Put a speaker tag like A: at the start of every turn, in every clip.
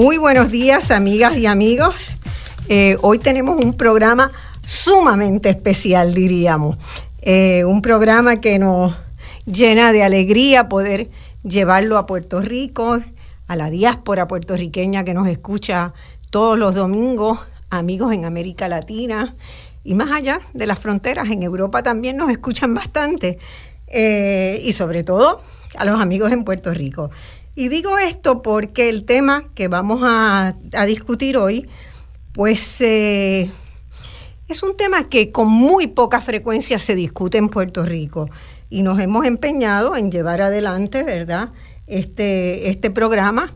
A: Muy buenos días, amigas y amigos. Eh, hoy tenemos un programa sumamente especial, diríamos. Eh, un programa que nos llena de alegría poder llevarlo a Puerto Rico, a la diáspora puertorriqueña que nos escucha todos los domingos, amigos en América Latina y más allá de las fronteras, en Europa también nos escuchan bastante, eh, y sobre todo a los amigos en Puerto Rico. Y digo esto porque el tema que vamos a, discutir hoy, pues eh, es un tema que con muy poca frecuencia se discute en Puerto Rico y nos hemos empeñado en llevar adelante, ¿verdad?, este, este programa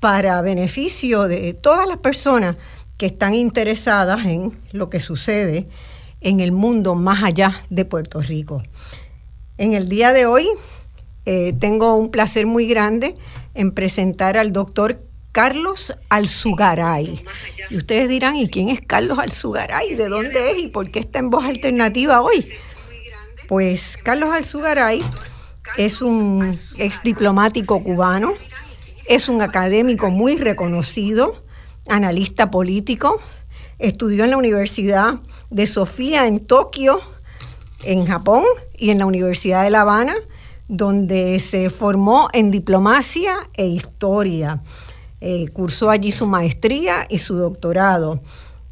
A: para beneficio de todas las personas que están interesadas en lo que sucede en el mundo más allá de Puerto Rico. En el día de hoy eh, tengo un placer muy grande en presentar al doctor Carlos Alzugaray. Y ustedes dirán, ¿y quién es Carlos Alzugaray? ¿De dónde es y por qué está en voz alternativa hoy? Pues Carlos Alzugaray es un ex diplomático cubano, es un académico muy reconocido, analista político, estudió en la Universidad de Sofía en Tokio, en Japón, y en la Universidad de La Habana, donde se formó en diplomacia e historia. Eh, cursó allí su maestría y su doctorado.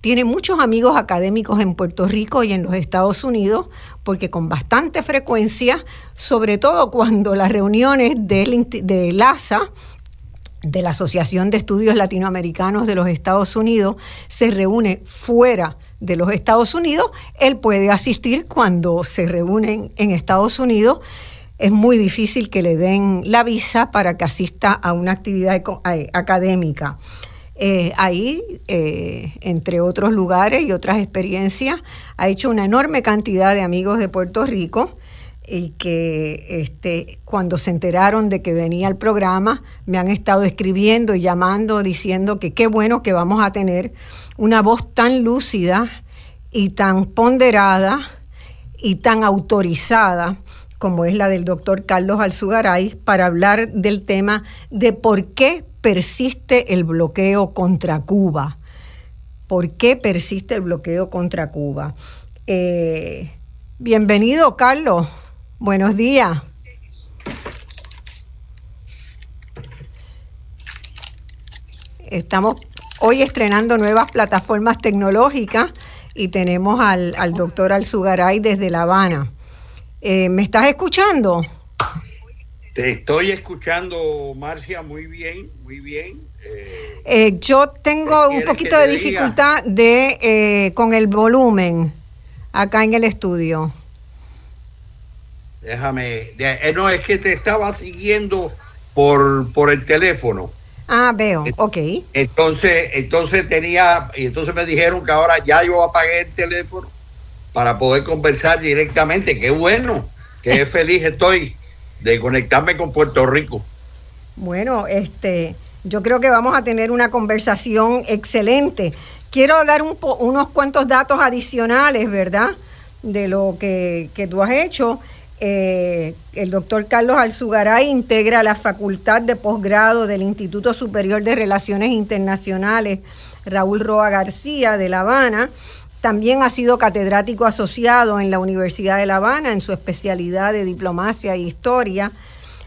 A: Tiene muchos amigos académicos en Puerto Rico y en los Estados Unidos, porque con bastante frecuencia, sobre todo cuando las reuniones del, de LASA, de la Asociación de Estudios Latinoamericanos de los Estados Unidos, se reúne fuera de los Estados Unidos, él puede asistir cuando se reúnen en Estados Unidos es muy difícil que le den la visa para que asista a una actividad eh, académica. Eh, ahí, eh, entre otros lugares y otras experiencias, ha hecho una enorme cantidad de amigos de Puerto Rico y que este, cuando se enteraron de que venía el programa, me han estado escribiendo y llamando, diciendo que qué bueno que vamos a tener una voz tan lúcida y tan ponderada y tan autorizada como es la del doctor Carlos Alzugaray, para hablar del tema de por qué persiste el bloqueo contra Cuba. ¿Por qué persiste el bloqueo contra Cuba? Eh, bienvenido, Carlos. Buenos días. Estamos hoy estrenando nuevas plataformas tecnológicas y tenemos al, al doctor Alzugaray desde La Habana. Eh, ¿Me estás escuchando?
B: Te estoy escuchando, Marcia, muy bien, muy bien.
A: Eh, eh, yo tengo un poquito de dificultad de, con el volumen acá en el estudio.
B: Déjame, no, es que te estaba siguiendo por, por el teléfono.
A: Ah, veo, ok.
B: Entonces, entonces tenía, y entonces me dijeron que ahora ya yo apagué el teléfono para poder conversar directamente. Qué bueno, qué feliz estoy de conectarme con Puerto Rico.
A: Bueno, este, yo creo que vamos a tener una conversación excelente. Quiero dar un unos cuantos datos adicionales, ¿verdad? De lo que, que tú has hecho. Eh, el doctor Carlos Alzugaray integra la Facultad de Posgrado del Instituto Superior de Relaciones Internacionales Raúl Roa García de La Habana también ha sido catedrático asociado en la Universidad de La Habana en su especialidad de diplomacia e historia.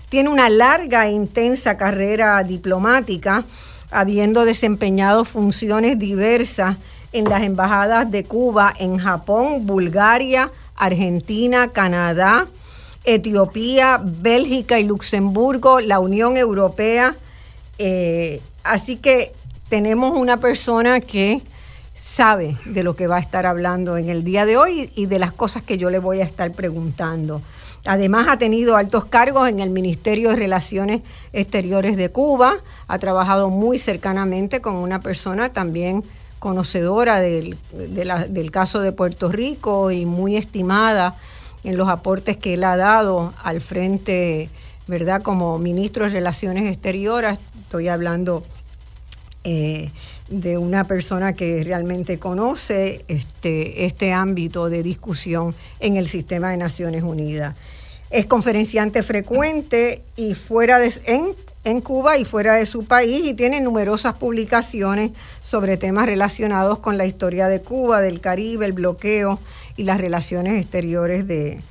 A: Tiene una larga e intensa carrera diplomática, habiendo desempeñado funciones diversas en las embajadas de Cuba en Japón, Bulgaria, Argentina, Canadá, Etiopía, Bélgica y Luxemburgo, la Unión Europea. Eh, así que tenemos una persona que sabe de lo que va a estar hablando en el día de hoy y de las cosas que yo le voy a estar preguntando. Además ha tenido altos cargos en el Ministerio de Relaciones Exteriores de Cuba, ha trabajado muy cercanamente con una persona también conocedora del, del caso de Puerto Rico y muy estimada en los aportes que él ha dado al frente, ¿verdad? Como ministro de Relaciones Exteriores, estoy hablando eh, de una persona que realmente conoce este, este ámbito de discusión en el sistema de Naciones Unidas. Es conferenciante frecuente y fuera de, en, en Cuba y fuera de su país y tiene numerosas publicaciones sobre temas relacionados con la historia de Cuba, del Caribe, el bloqueo y las relaciones exteriores de,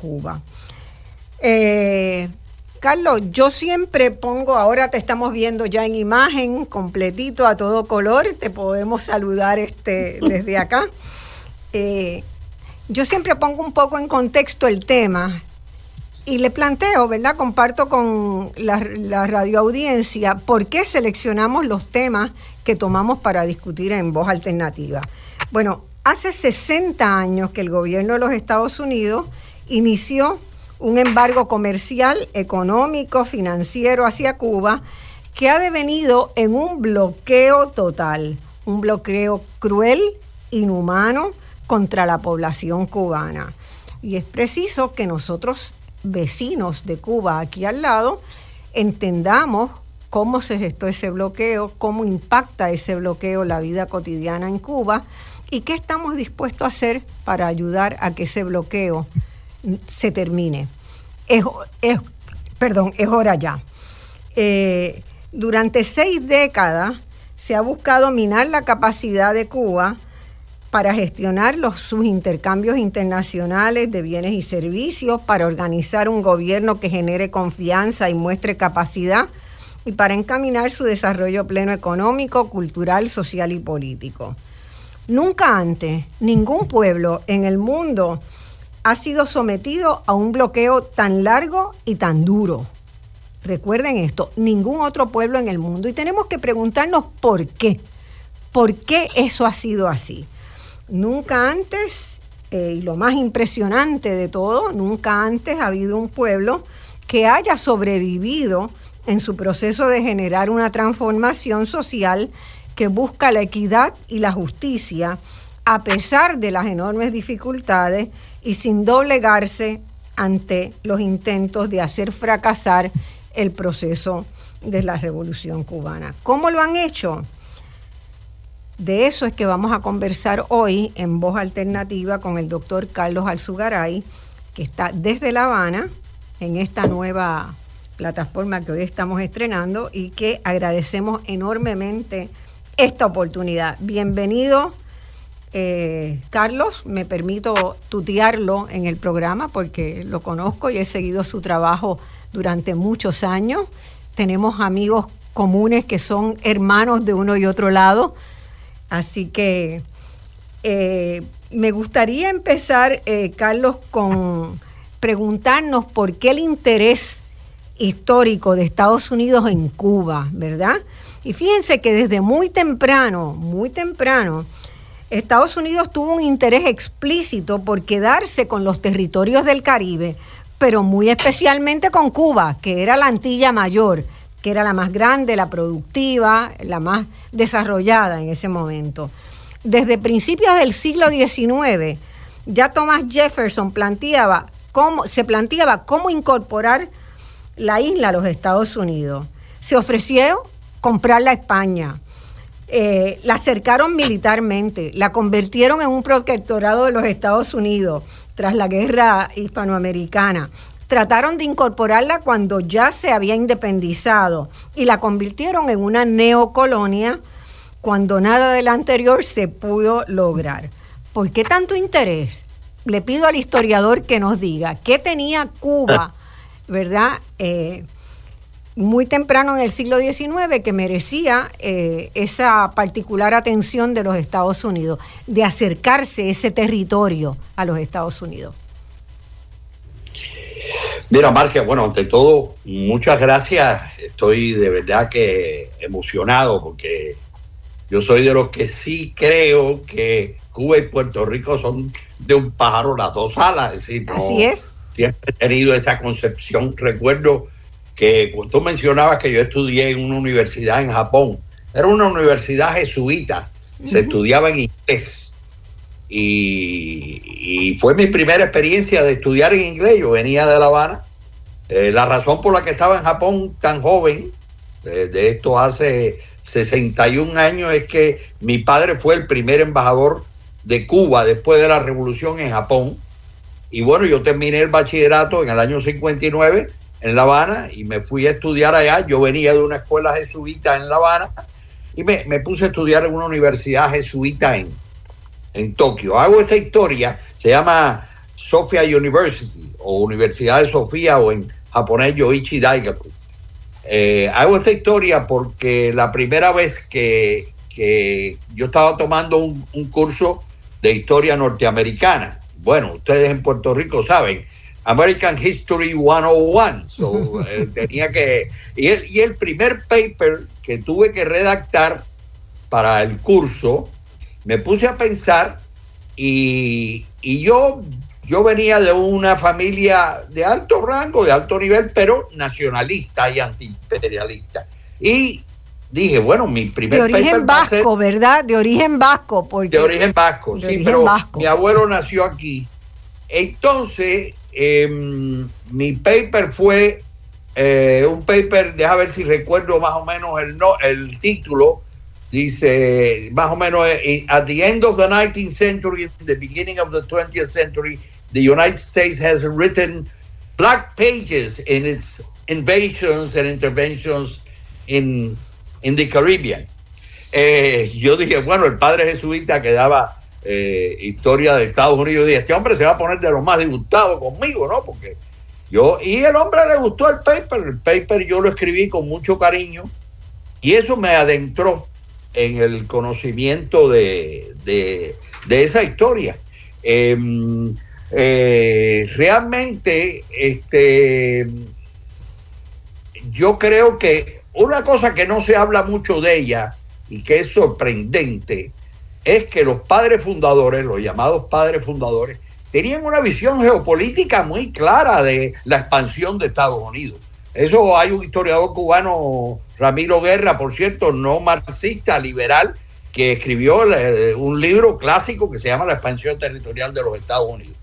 A: Cuba. Eh, Carlos, yo siempre pongo, ahora te estamos viendo ya en imagen, completito, a todo color, te podemos saludar este, desde acá. Eh, yo siempre pongo un poco en contexto el tema y le planteo, ¿verdad? Comparto con la, la radioaudiencia por qué seleccionamos los temas que tomamos para discutir en voz alternativa. Bueno, hace 60 años que el gobierno de los Estados Unidos inició un embargo comercial, económico, financiero hacia Cuba que ha devenido en un bloqueo total, un bloqueo cruel, inhumano contra la población cubana. Y es preciso que nosotros vecinos de Cuba aquí al lado, entendamos cómo se gestó ese bloqueo, cómo impacta ese bloqueo la vida cotidiana en Cuba y qué estamos dispuestos a hacer para ayudar a que ese bloqueo se termine. Es, perdón, es hora ya. Eh, durante seis décadas se ha buscado minar la capacidad de Cuba para gestionar los, sus intercambios internacionales de bienes y servicios, para organizar un gobierno que genere confianza y muestre capacidad y para encaminar su desarrollo pleno económico, cultural, social y político. Nunca antes ningún pueblo en el mundo ha sido sometido a un bloqueo tan largo y tan duro. Recuerden esto, ningún otro pueblo en el mundo. Y tenemos que preguntarnos por qué. ¿Por qué eso ha sido así? Nunca antes, eh, y lo más impresionante de todo, nunca antes ha habido un pueblo que haya sobrevivido en su proceso de generar una transformación social que busca la equidad y la justicia a pesar de las enormes dificultades y sin doblegarse ante los intentos de hacer fracasar el proceso de la revolución cubana. ¿Cómo lo han hecho? De eso es que vamos a conversar hoy en voz alternativa con el doctor Carlos Alzugaray, que está desde La Habana en esta nueva plataforma que hoy estamos estrenando y que agradecemos enormemente esta oportunidad. Bienvenido, eh, Carlos. Me permito tutearlo en el programa porque lo conozco y he seguido su trabajo durante muchos años. Tenemos amigos comunes que son hermanos de uno y otro lado Así que eh, me gustaría empezar, eh, Carlos, con preguntarnos por qué el interés histórico de Estados Unidos en Cuba, ¿verdad? Y fíjense que desde muy temprano, muy temprano, Estados Unidos tuvo un interés explícito por quedarse con los territorios del Caribe, pero muy especialmente con Cuba, que era la Antilla Mayor, que era la más grande, la productiva, la más desarrollada en ese momento. Desde principios del siglo XIX, ya Thomas Jefferson planteaba cómo, se planteaba cómo incorporar la isla a los Estados Unidos. Se ofreció comprarla a España. Eh, la acercaron militarmente, la convirtieron en un protectorado de los Estados Unidos tras la guerra hispanoamericana trataron de incorporarla cuando ya se había independizado y la convirtieron en una neocolonia cuando nada de lo anterior se pudo lograr. ¿Por qué tanto interés? Le pido al historiador que nos diga qué tenía Cuba, ¿verdad? Eh, muy temprano en el siglo XIX que merecía eh, esa particular atención de los Estados Unidos, de acercarse ese territorio a los Estados Unidos.
B: Mira, Marcia, bueno, ante todo, muchas gracias. Estoy de verdad que emocionado porque yo soy de los que sí creo que Cuba y Puerto Rico son de un pájaro las dos alas.
A: Así es.
B: siempre he tenido esa concepción. Recuerdo que tú mencionabas que yo estudié en una universidad en Japón. Era una universidad jesuita, se estudiaba en inglés. Y, fue mi primera experiencia de estudiar en inglés. Yo venía de La Habana. Eh, la razón por la que estaba en Japón tan joven, eh, de esto hace 61 años, es que mi padre fue el primer embajador de Cuba después de la revolución en Japón. Y bueno, yo terminé el bachillerato en el año 59 en La Habana y me fui a estudiar allá. Yo venía de una escuela jesuita en La Habana y me, me puse a estudiar en una universidad jesuita en, en Tokio. Hago esta historia, se llama Sofia University o Universidad de Sofía o en japonés Yoichi Daigaku. Eh, hago esta historia porque la primera vez que, que yo estaba tomando un, un, curso de historia norteamericana, bueno, ustedes en Puerto Rico saben, American History 101, so, eh, tenía que... Y el, y el primer paper que tuve que redactar para el curso me puse a pensar y, yo, yo venía de una familia de alto rango, de alto nivel, pero nacionalista y antiimperialista. Y dije, bueno, mi primer...
A: De origen vasco, ¿verdad? De origen vasco. Porque...
B: De origen vasco, sí, pero mi abuelo nació aquí. Entonces, em, mi paper fue eh, un paper, deja ver si recuerdo más o menos el, no, el título, dice más o menos eh, at the end of the 19th century the beginning of the 20th century the united states has written black pages in its invasions and interventions in in the caribbean. Eh, yo dije bueno el padre jesuita que daba eh, historia de Estados Unidos. Dije este hombre se va a poner de lo más disgustado conmigo no porque yo y el hombre le gustó el paper. El paper yo lo escribí con mucho cariño y eso me adentró en el conocimiento de, esa historia. Em, eh, realmente, este, yo creo que una cosa que no se habla mucho de ella y que es sorprendente es que los padres fundadores, los llamados padres fundadores, tenían una visión geopolítica muy clara de la expansión de Estados Unidos. Eso hay un historiador cubano, Ramiro Guerra, por cierto, no marxista, liberal, que escribió un libro clásico que se llama La expansión territorial de los Estados Unidos.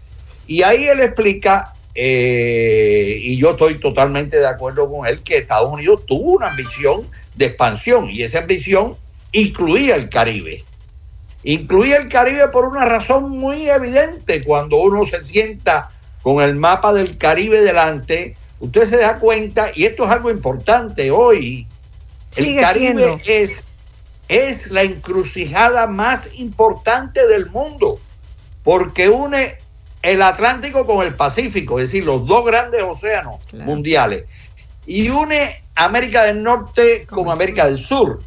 B: Y ahí él explica, eh, y yo estoy totalmente de acuerdo con él, que Estados Unidos tuvo una ambición de expansión y esa ambición incluía el Caribe. Incluía el Caribe por una razón muy evidente. Cuando uno se sienta con el mapa del Caribe delante, usted se da cuenta, y esto es algo importante hoy, el Caribe es, es la encrucijada más importante del mundo, porque une el Atlántico con el Pacífico, es decir, los dos grandes océanos mundiales, y une América del Norte con América del Sur.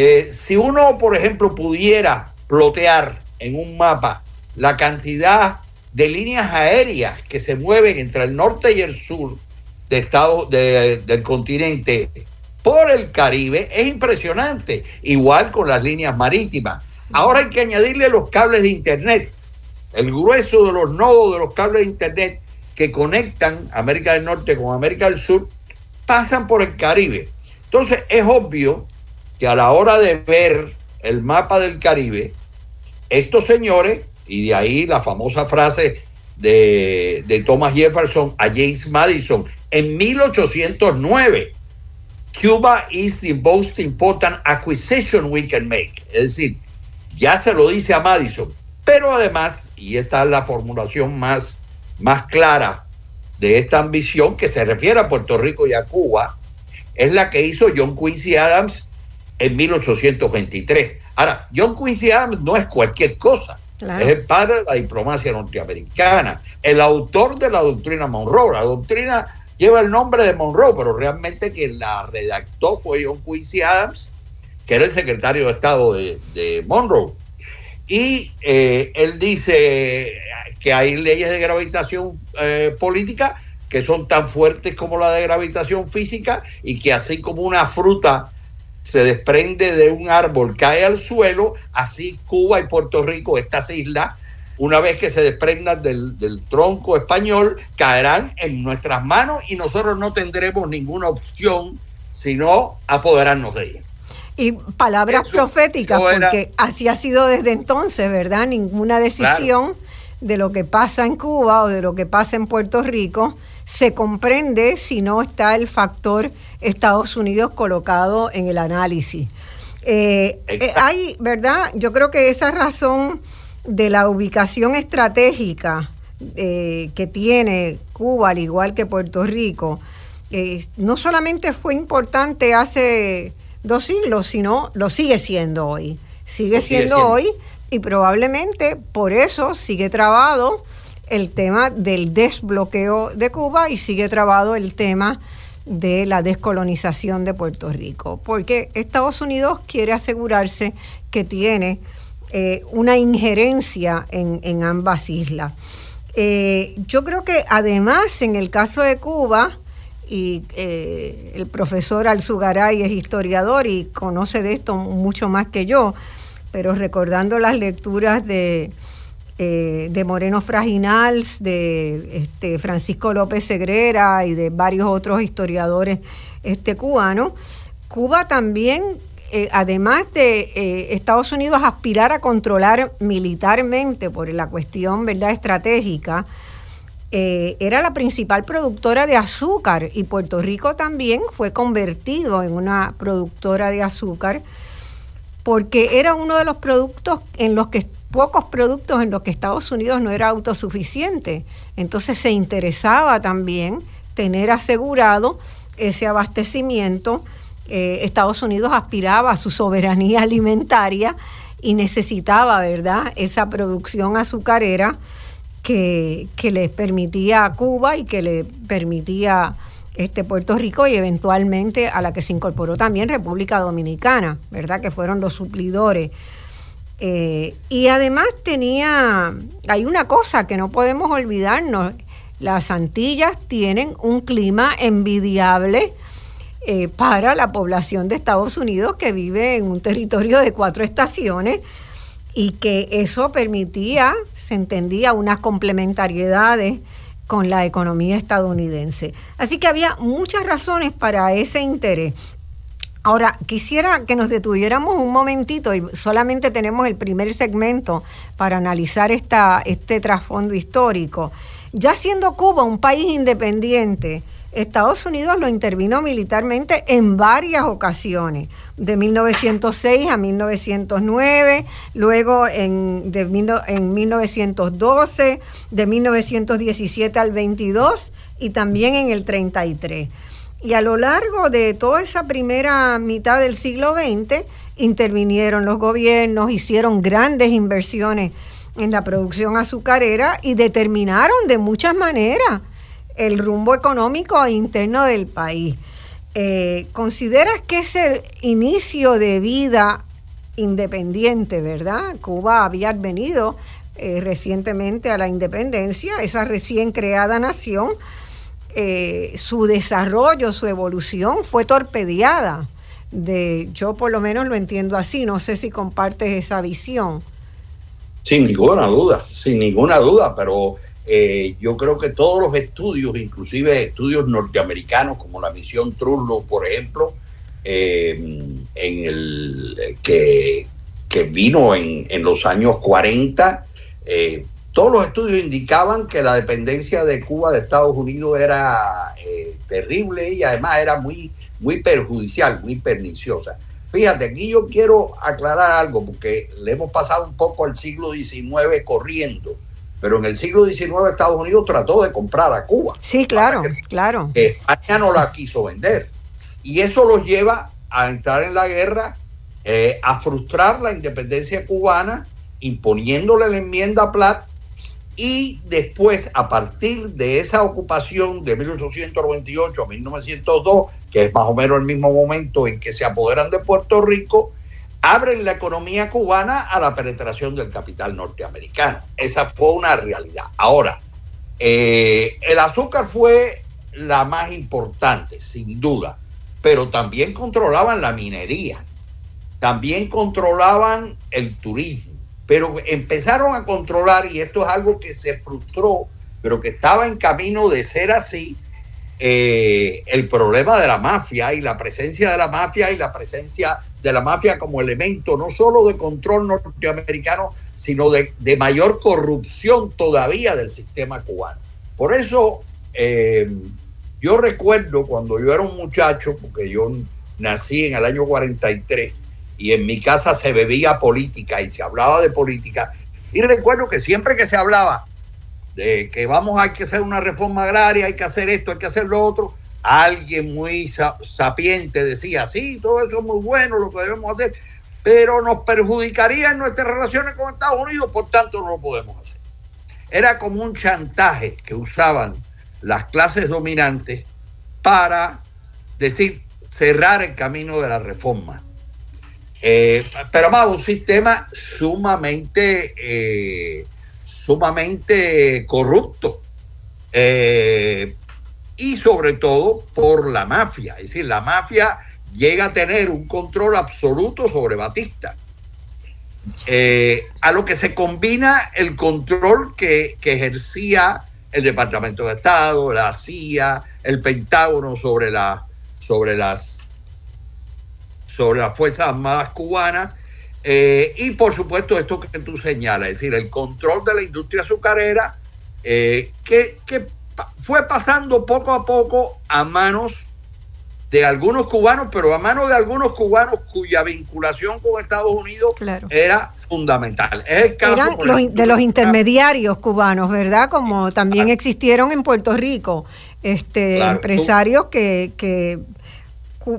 B: Eh, si uno, por ejemplo, pudiera plotear en un mapa la cantidad de líneas aéreas que se mueven entre el norte y el sur de estado, del continente por el Caribe es impresionante, igual con las líneas marítimas. Ahora hay que añadirle los cables de Internet, el grueso de los nodos de los cables de Internet que conectan América del Norte con América del Sur, pasan por el Caribe. Entonces es obvio que a la hora de ver el mapa del Caribe, estos señores, y de ahí la famosa frase de, Thomas Jefferson a James Madison en 1809, Cuba is the most important acquisition we can make. Es decir, ya se lo dice a Madison, pero además, y esta es la formulación más, más clara de esta ambición que se refiere a Puerto Rico y a Cuba, es la que hizo John Quincy Adams en 1823. Ahora, John Quincy Adams no es cualquier cosa. Es el padre de la diplomacia norteamericana, el autor de la doctrina Monroe. La doctrina lleva el nombre de Monroe, pero realmente quien la redactó fue John Quincy Adams, que era el secretario de Estado de, Monroe. Y eh, él dice que hay leyes de gravitación eh, política que son tan fuertes como la de gravitación física y que así como una fruta se desprende de un árbol, cae al suelo, así Cuba y Puerto Rico, estas islas, una vez que se desprendan del, del, tronco español, caerán en nuestras manos y nosotros no tendremos ninguna opción sino apoderarnos de ellas.
A: Y palabras proféticas, porque así ha sido desde entonces, ¿verdad? Ninguna decisión de lo que pasa en Cuba o de lo que pasa en Puerto Rico se comprende si no está el factor Estados Unidos colocado en el análisis. Eh, eh, hay, ¿verdad? Yo creo que esa razón de la ubicación estratégica eh, que tiene Cuba, al igual que Puerto Rico, no solamente fue importante hace dos siglos, sino lo sigue siendo hoy. Sigue, siendo, hoy y probablemente por eso sigue trabado el tema del desbloqueo de Cuba y sigue trabado el tema de la descolonización de Puerto Rico, porque Estados Unidos quiere asegurarse que tiene eh, una injerencia en, ambas islas. Eh, yo creo que además en el caso de Cuba, y eh, el profesor Alzugaray es historiador y conoce de esto mucho más que yo, pero recordando las lecturas de, eh, de Moreno Fraginals, de este, Francisco López Segrera y de varios otros historiadores este, cubanos, Cuba también, eh, además de Estados Unidos aspirar a controlar militarmente por la cuestión ¿verdad? estratégica, eh, era la principal productora de azúcar y Puerto Rico también fue convertido en una productora de azúcar porque era uno de los productos en los que pocos productos en los que Estados Unidos no era autosuficiente. Entonces se interesaba también tener asegurado ese abastecimiento. Eh, Estados Unidos aspiraba a su soberanía alimentaria y necesitaba, ¿verdad?, esa producción azucarera que, que les permitía a Cuba y que le permitía este Puerto Rico y eventualmente a la que se incorporó también República Dominicana, ¿verdad? Que fueron los suplidores. Eh, y además tenía, hay una cosa que no podemos olvidarnos, las Antillas tienen un clima envidiable eh, para la población de Estados Unidos que vive en un territorio de cuatro estaciones y que eso permitía, se entendía, unas complementariedades con la economía estadounidense. Así que había muchas razones para ese interés. Ahora, quisiera que nos detuviéramos un momentito y solamente tenemos el primer segmento para analizar esta, este trasfondo histórico. Ya siendo Cuba un país independiente, Estados Unidos lo intervino militarmente en varias ocasiones, de 1906 a 1909, luego en, de, en 1912, de 1917 al 22 y también en el 33. Y a lo largo de toda esa primera mitad del siglo XX intervinieron los gobiernos, hicieron grandes inversiones en la producción azucarera y determinaron de muchas maneras el rumbo económico interno del país. Eh, ¿Consideras que ese inicio de vida independiente, verdad? Cuba había venido eh, recientemente a la independencia, esa recién creada nación, eh, su desarrollo, su evolución fue torpedeada. De, yo por lo menos lo entiendo así, no sé si compartes esa visión.
B: Sin ninguna duda, sin ninguna duda, pero eh, yo creo que todos los estudios, inclusive estudios norteamericanos como la misión Trullo, por ejemplo, eh, en el, que, vino en, los años 40, eh, todos los estudios indicaban que la dependencia de Cuba de Estados Unidos era terrible y además era muy, muy perjudicial, muy perniciosa. Fíjate, aquí yo quiero aclarar algo porque le hemos pasado un poco al siglo XIX corriendo pero en el siglo XIX Estados Unidos trató de comprar a Cuba.
A: Sí, claro, claro.
B: España no la quiso vender. Y eso los lleva a entrar en la guerra, eh, a frustrar la independencia cubana, imponiéndole la enmienda a Platt. Y después, a partir de esa ocupación de 1898 a 1902, que es más o menos el mismo momento en que se apoderan de Puerto Rico, abren la economía cubana a la penetración del capital norteamericano. Esa fue una realidad. Ahora, eh, el azúcar fue la más importante, sin duda, pero también controlaban la minería, también controlaban el turismo, pero empezaron a controlar, y esto es algo que se frustró, pero que estaba en camino de ser así, eh, el problema de la mafia y la presencia de la mafia y la presencia de la mafia como elemento no solo de control norteamericano, sino de, mayor corrupción todavía del sistema cubano. Por eso eh, yo recuerdo cuando yo era un muchacho, porque yo nací en el año 43 y en mi casa se bebía política y se hablaba de política, y recuerdo que siempre que se hablaba de que vamos, hay que hacer una reforma agraria, hay que hacer esto, hay que hacer lo otro, alguien muy sapiente decía, sí, todo eso es muy bueno, lo que debemos hacer, pero nos perjudicaría en nuestras relaciones con Estados Unidos, por tanto no lo podemos hacer. Era como un chantaje que usaban las clases dominantes para decir, cerrar el camino de la reforma. Eh, pero más, un sistema sumamente... Eh, sumamente corrupto. Eh, y sobre todo por la mafia. Es decir, la mafia llega a tener un control absoluto sobre Batista. A lo que se combina el control que, ejercía el Departamento de Estado, la CIA, el Pentágono sobre, la, sobre, las, sobre las Fuerzas Armadas cubanas eh, y por supuesto esto que tú señalas, es decir, el control de la industria azucarera, eh, que, fue pasando poco a poco a manos de algunos cubanos, pero a manos de algunos cubanos cuya vinculación con Estados Unidos era fundamental. Es el caso
A: Eran de los intermediarios cubanos, ¿verdad? Como también existieron en Puerto Rico, este empresarios que, que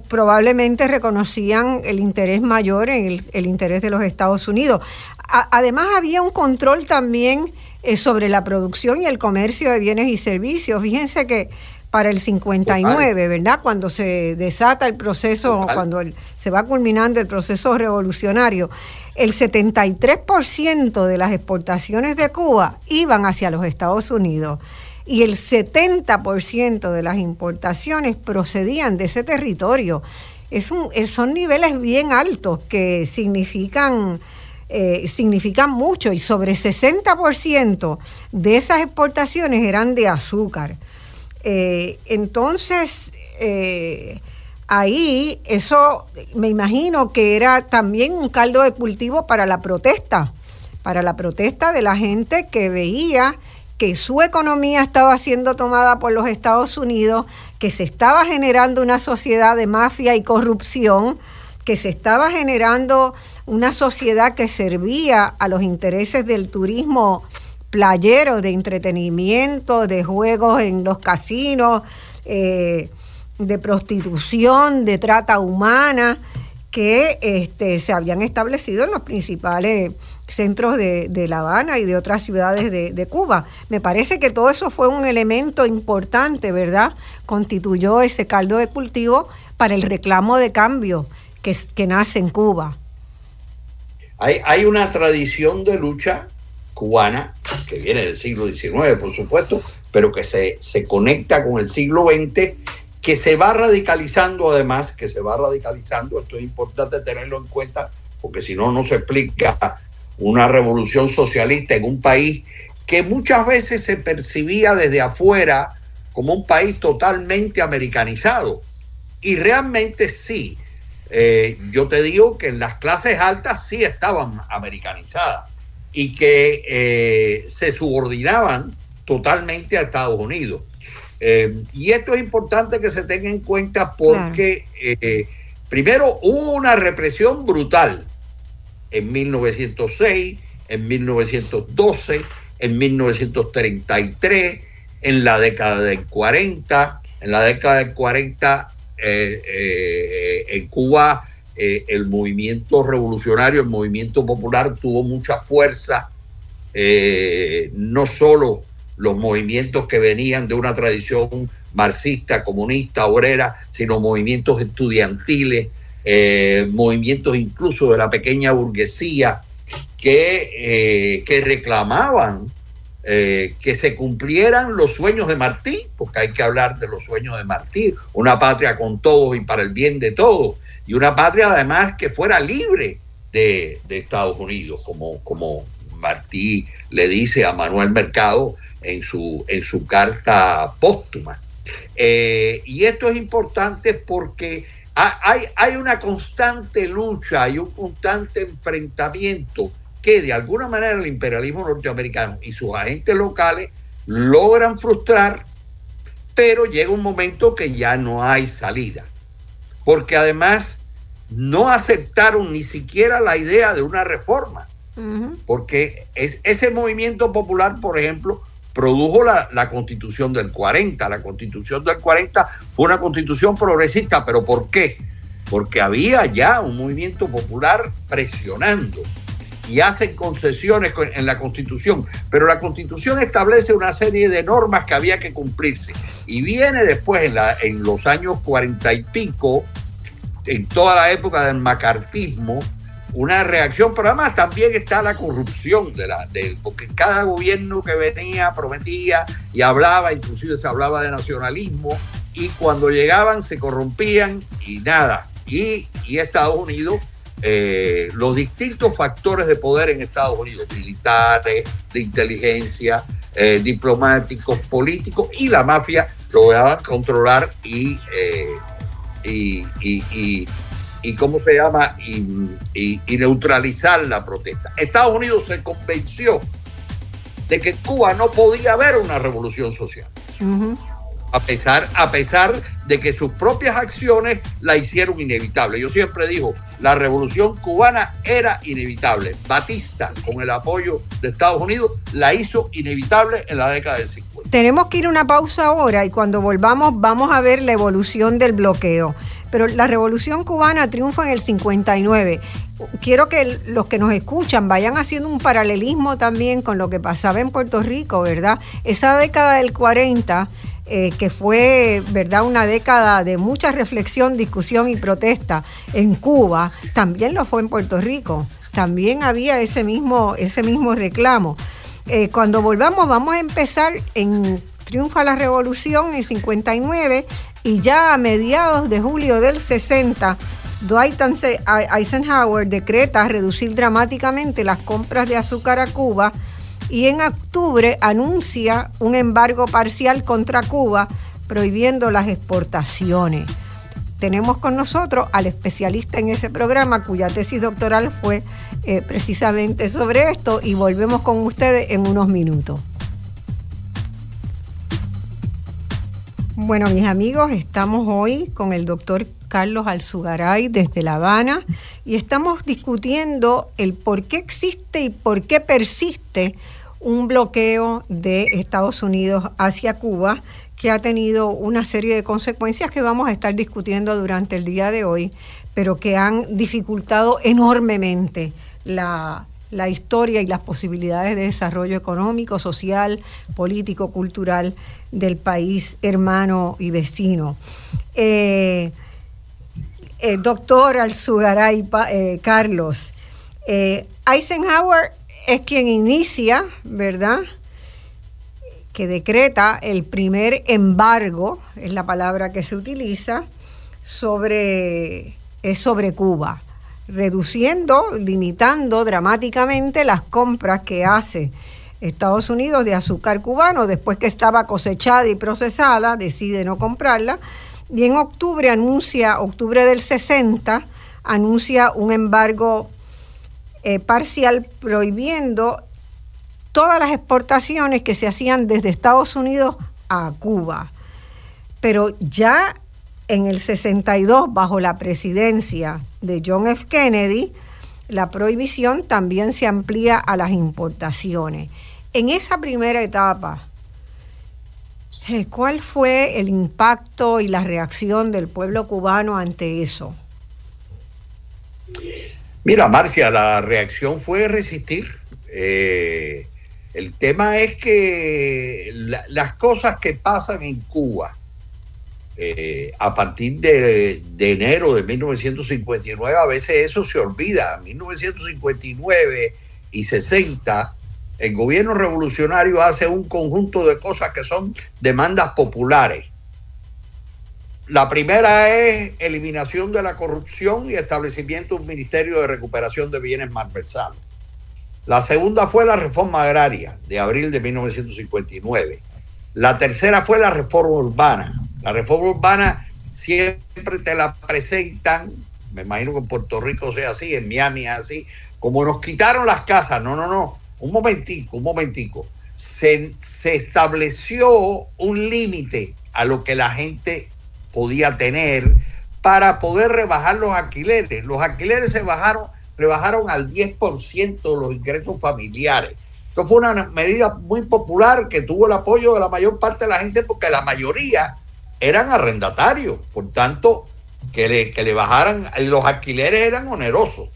A: probablemente reconocían el interés mayor en el, interés de los Estados Unidos. además había un control también eh, sobre la producción y el comercio de bienes y servicios. Fíjense que para el 59, ¿verdad? Cuando se desata el proceso, cuando se va culminando el proceso revolucionario, el 73% de las exportaciones de Cuba iban hacia los Estados Unidos y el 70% de las importaciones procedían de ese territorio. Es un, son niveles bien altos que significan, eh, significan mucho y sobre 60% de esas exportaciones eran de azúcar. Eh, entonces, eh, ahí eso me imagino que era también un caldo de cultivo para la protesta, para la protesta de la gente que veía que su economía estaba siendo tomada por los Estados Unidos, que se estaba generando una sociedad de mafia y corrupción, que se estaba generando una sociedad que servía a los intereses del turismo playero, de entretenimiento, de juegos en los casinos, eh, de prostitución, de trata humana, que este, se habían establecido en los principales centros de, La Habana y de otras ciudades de, Cuba. Me parece que todo eso fue un elemento importante, ¿verdad? Constituyó ese caldo de cultivo para el reclamo de cambio que, que nace en Cuba.
B: Hay, hay una tradición de lucha cubana que viene del siglo XIX, por supuesto, pero que se, se conecta con el siglo XX, que se va radicalizando además, que se va radicalizando, esto es importante tenerlo en cuenta, porque si no, no se explica una revolución socialista en un país que muchas veces se percibía desde afuera como un país totalmente americanizado. Y realmente sí. Eh, yo te digo que en las clases altas sí estaban americanizadas y que eh, se subordinaban totalmente a Estados Unidos. Eh, y esto es importante que se tenga en cuenta porque, primero, hubo una represión brutal en 1906, en 1912, en 1933, en la década del 40. En la década del 40 eh, eh, en Cuba eh, el movimiento revolucionario, el movimiento popular tuvo mucha fuerza, no solo los movimientos que venían de una tradición marxista, comunista, obrera, sino movimientos estudiantiles, eh, movimientos incluso de la pequeña burguesía que, eh, que reclamaban eh, que se cumplieran los sueños de Martí, porque hay que hablar de los sueños de Martí, una patria con todos y para el bien de todos, y una patria además que fuera libre de, Estados Unidos, como, como Martí le dice a Manuel Mercado en su, en su carta póstuma. Y esto es importante porque hay, hay una constante lucha, hay un constante enfrentamiento que de alguna manera el imperialismo norteamericano y sus agentes locales logran frustrar, pero llega un momento que ya no hay salida. Porque además no aceptaron ni siquiera la idea de una reforma. Porque es, ese movimiento popular, por ejemplo, produjo la, la, constitución del 40. La constitución del 40 fue una constitución progresista, pero ¿por qué? Porque había ya un movimiento popular presionando y hacen concesiones en la Constitución, pero la Constitución establece una serie de normas que había que cumplirse. Y viene después, en, la, en los años cuarenta y pico, en toda la época del macartismo, una reacción, pero además también está la corrupción de la, de, porque cada gobierno que venía prometía y hablaba, inclusive se hablaba de nacionalismo, y cuando llegaban se corrompían y nada. Y, y Estados Unidos eh, los distintos factores de poder en Estados Unidos, militares, de inteligencia, eh, diplomáticos, políticos y la mafia lograban controlar y, eh, y, ¿cómo se llama? Y, neutralizar la protesta. Estados Unidos se convenció de que Cuba no podía haber una revolución social a pesar, a pesar de que sus propias acciones la hicieron inevitable. Yo siempre digo, la revolución cubana era inevitable. Batista, con el apoyo de Estados Unidos, la hizo inevitable en la década del 50.
A: Tenemos que ir a una pausa ahora y cuando volvamos vamos a ver la evolución del bloqueo. Pero la revolución cubana triunfa en el 59 quiero que los que nos escuchan vayan haciendo un paralelismo también con lo que pasaba en Puerto Rico, ¿verdad? Esa década del 40 eh, que fue verdad una década de mucha reflexión, discusión y protesta en Cuba, también lo fue en Puerto Rico. También había ese mismo, ese mismo reclamo. Eh, cuando volvamos vamos a empezar en Triunfa la Revolución en 59 y ya a mediados de julio del 60 Dwight Eisenhower decreta reducir dramáticamente las compras de azúcar a Cuba y en octubre anuncia un embargo parcial contra Cuba prohibiendo las exportaciones. Tenemos con nosotros al especialista en ese programa cuya tesis doctoral fue eh, precisamente sobre esto y volvemos con ustedes en unos minutos. Bueno, mis amigos, estamos hoy con el doctor Carlos Alzugaray desde La Habana y estamos discutiendo el por qué existe y por qué persiste un bloqueo de Estados Unidos hacia Cuba que ha tenido una serie de consecuencias que vamos a estar discutiendo durante el día de hoy, pero que han dificultado enormemente la, historia y las posibilidades de desarrollo económico, social, político, cultural del país hermano y vecino. Eh, eh, doctor Alzugaray eh, Carlos, Eisenhower es quien inicia, ¿verdad? Que decreta el primer embargo, es la palabra que se utiliza, sobre, es sobre Cuba, reduciendo, limitando dramáticamente las compras que hace Estados Unidos de azúcar cubano después que estaba cosechada y procesada, decide no comprarla. Y en octubre anuncia, octubre del 60, anuncia un embargo eh, parcial prohibiendo todas las exportaciones que se hacían desde Estados Unidos a Cuba. Pero ya en el 62, bajo la presidencia de John F. Kennedy, la prohibición también se amplía a las importaciones. En esa primera etapa, eh, ¿cuál fue el impacto y la reacción del pueblo cubano ante eso?
B: Mira, Marcia, la reacción fue resistir. Eh, el tema es que las cosas que pasan en Cuba eh, a partir de, enero de 1959, a veces eso se olvida. 1959 y 60, el gobierno revolucionario hace un conjunto de cosas que son demandas populares. La primera es eliminación de la corrupción y establecimiento de un Ministerio de Recuperación de Bienes Malversados. La segunda fue la reforma agraria de abril de 1959. La tercera fue la reforma urbana. La reforma urbana siempre te la presentan, me imagino que en Puerto Rico sea así, en Miami así, como nos quitaron las casas. No, no, no. Un momentico, un momentico. Se, se estableció un límite a lo que la gente podía tener para poder rebajar los alquileres. Los alquileres se bajaron rebajaron al 10% los ingresos familiares. Esto fue una medida muy popular que tuvo el apoyo de la mayor parte de la gente porque la mayoría eran arrendatarios, por tanto, que le, que le bajaran, los alquileres eran onerosos.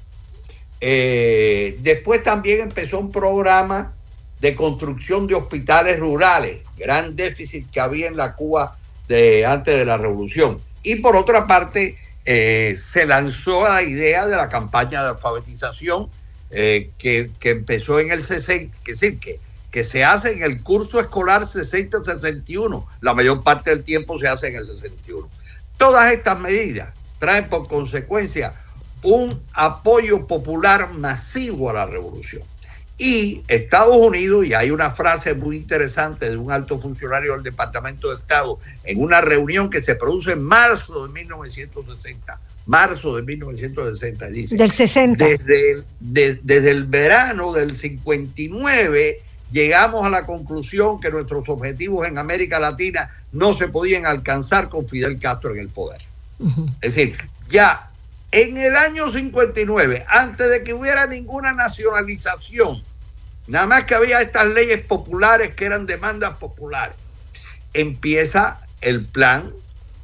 B: Eh, después también empezó un programa de construcción de hospitales rurales, gran déficit que había en la Cuba de antes de la revolución. Y por otra parte, eh, se lanzó la idea de la campaña de alfabetización eh, que, empezó en el 60, que, decir, que, que se hace en el curso escolar 60-61. La mayor parte del tiempo se hace en el 61. Todas estas medidas traen por consecuencia un apoyo popular masivo a la revolución. Y Estados Unidos, y hay una frase muy interesante de un alto funcionario del Departamento de Estado en una reunión que se produce en marzo de 1960, marzo de 1960, dice.
A: Del 60.
B: Desde el, desde el verano del 59 llegamos a la conclusión que nuestros objetivos en América Latina no se podían alcanzar con Fidel Castro en el poder. Es decir, ya en el año 59, antes de que hubiera ninguna nacionalización, nada más que había estas leyes populares que eran demandas populares, empieza el plan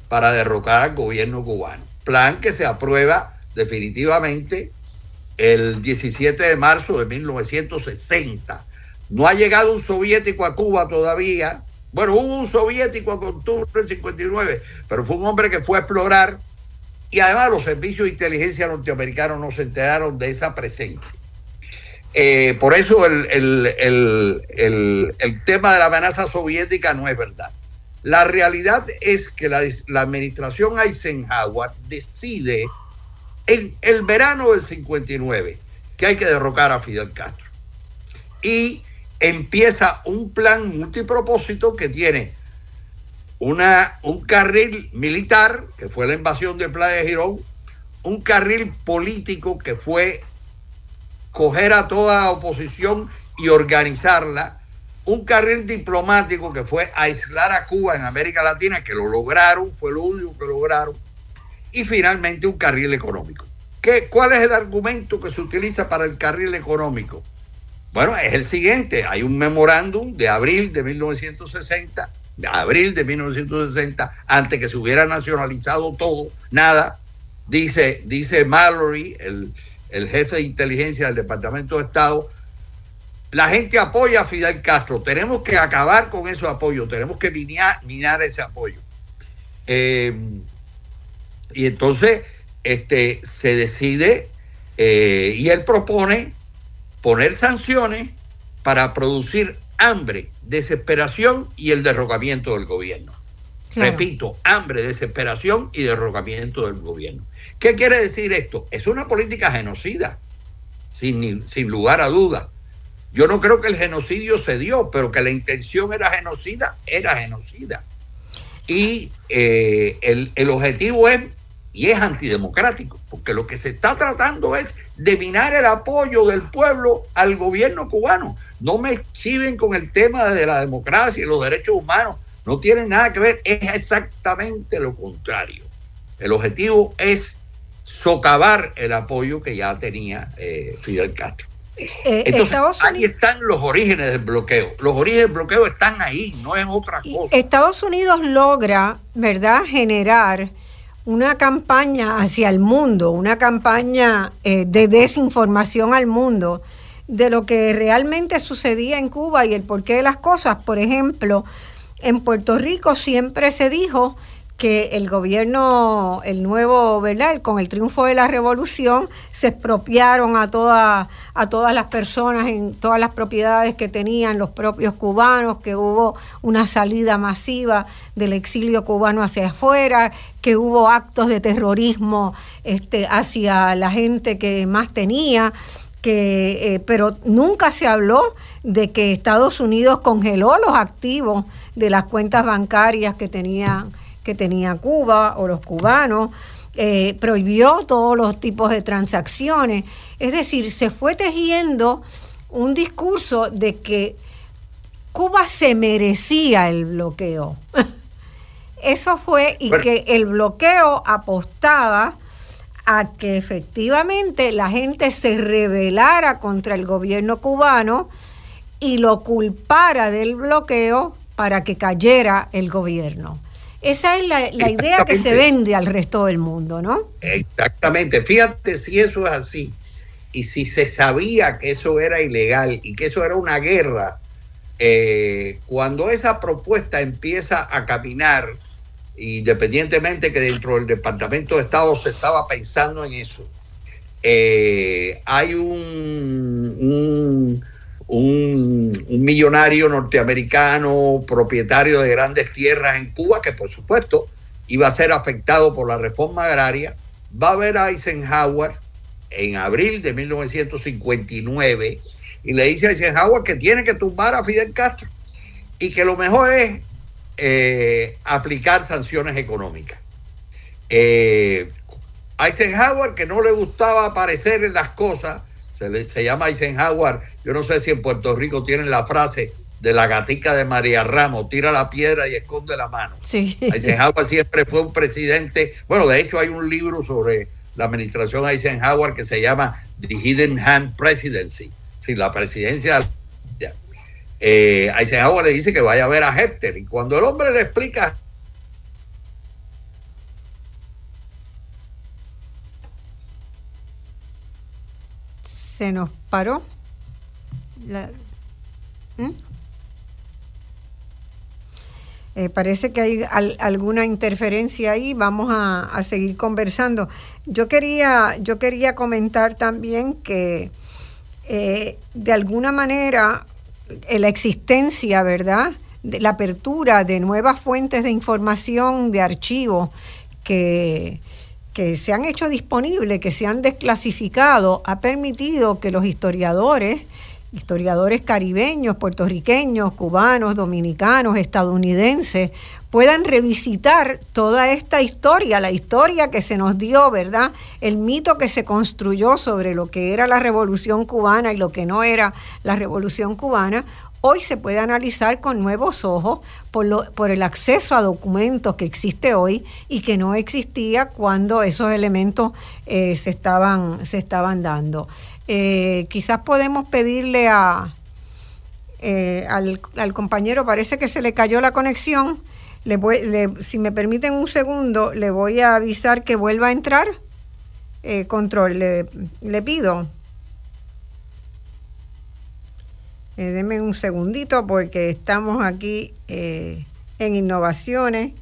B: para derrocar al gobierno cubano. Plan que se aprueba definitivamente el 17 de marzo de 1960. No ha llegado un soviético a Cuba todavía. Bueno, hubo un soviético a octubre del 59, pero fue un hombre que fue a explorar y además los servicios de inteligencia norteamericanos no se enteraron de esa presencia. Eh, por eso el, tema de la amenaza soviética no es verdad. La realidad es que la, administración Eisenhower decide en el verano del 59 que hay que derrocar a Fidel Castro. Y empieza un plan multipropósito que tiene una, un carril militar, que fue la invasión de Playa Girón, un carril político que fue coger a toda oposición y organizarla, un carril diplomático que fue aislar a Cuba en América Latina, que lo lograron, fue lo único que lograron, y finalmente un carril económico. ¿Qué, ¿Cuál es el argumento que se utiliza para el carril económico? Bueno, es el siguiente, hay un memorándum de abril de 1960 de abril de 1960, antes que se hubiera nacionalizado todo, nada, dice, dice Mallory, el, jefe de inteligencia del Departamento de Estado, la gente apoya a Fidel Castro, tenemos que acabar con ese apoyo, tenemos que minar, ese apoyo. Eh, y entonces este, se decide eh, y él propone poner sanciones para producir hambre, desesperación y el derrocamiento del gobierno. Repito, hambre, desesperación y derrocamiento del gobierno. ¿Qué quiere decir esto? Es una política genocida, sin, lugar a duda. Yo no creo que el genocidio se dio, pero que la intención era genocida, era genocida. Y eh, el, el objetivo es, y es antidemocrático, porque lo que se está tratando es de minar el apoyo del pueblo al gobierno cubano no me exhiben con el tema de la democracia y los derechos humanos. No tienen nada que ver, es exactamente lo contrario. El objetivo es socavar el apoyo que ya tenía eh, Fidel Castro. Eh, Entonces, ahí están los orígenes del bloqueo. Los orígenes del bloqueo están ahí, no es otra cosa.
A: Estados Unidos logra, ¿verdad?, generar una campaña hacia el mundo, una campaña eh, de desinformación al mundo de lo que realmente sucedía en Cuba y el porqué de las cosas. Por ejemplo, en Puerto Rico siempre se dijo que el gobierno, el nuevo, ¿verdad? Con el triunfo de la revolución, se expropiaron a, toda, a todas las personas en todas las propiedades que tenían los propios cubanos, que hubo una salida masiva del exilio cubano hacia afuera, que hubo actos de terrorismo este, hacia la gente que más tenía. Que, eh, pero nunca se habló de que Estados Unidos congeló los activos de las cuentas bancarias que tenían que tenía Cuba o los cubanos, eh, prohibió todos los tipos de transacciones. Es decir, se fue tejiendo un discurso de que Cuba se merecía el bloqueo. Eso fue, y que el bloqueo apostaba a que efectivamente la gente se rebelara contra el gobierno cubano y lo culpara del bloqueo para que cayera el gobierno. Esa es la, idea que se vende al resto del mundo, ¿no?
B: Exactamente. Fíjate si eso es así. Y si se sabía que eso era ilegal y que eso era una guerra, eh, cuando esa propuesta empieza a caminar, independientemente que dentro del Departamento de Estado se estaba pensando en eso, eh, hay un un, millonario norteamericano, propietario de grandes tierras en Cuba, que por supuesto iba a ser afectado por la reforma agraria, va a ver a Eisenhower en abril de 1959 y le dice a Eisenhower que tiene que tumbar a Fidel Castro y que lo mejor es eh, aplicar sanciones económicas. Eh, Eisenhower, que no le gustaba aparecer en las cosas, se, llama Eisenhower. Yo no sé si en Puerto Rico tienen la frase de la gatica de María Ramos, tira la piedra y esconde la mano.
A: Sí.
B: Eisenhower siempre fue un presidente. Bueno, de hecho hay un libro sobre la administración Eisenhower que se llama The Hidden Hand Presidency, sí, la presidencia. Eh, Eisenhower le dice que vaya a ver a Hepter y cuando el hombre le explica
A: se nos paró. ¿Mm? Eh, parece que hay alguna interferencia ahí, vamos a, seguir conversando. Yo quería, yo quería comentar también que eh, de alguna manera la existencia, ¿verdad? De la apertura de nuevas fuentes de información, de archivos que que se han hecho disponibles, que se han desclasificado, ha permitido que los historiadores, historiadores caribeños, puertorriqueños, cubanos, dominicanos, estadounidenses, puedan revisitar toda esta historia, la historia que se nos dio, ¿verdad? El mito que se construyó sobre lo que era la revolución cubana y lo que no era la revolución cubana, hoy se puede analizar con nuevos ojos por, lo, por el acceso a documentos que existe hoy y que no existía cuando esos elementos eh, se, estaban, se estaban dando. Eh, quizás podemos pedirle a, eh, al, compañero, parece que se le cayó la conexión. Le si me permiten un segundo, le voy a avisar que vuelva a entrar. control, le pido. Eh, denme un segundito porque estamos aquí eh, en innovaciones.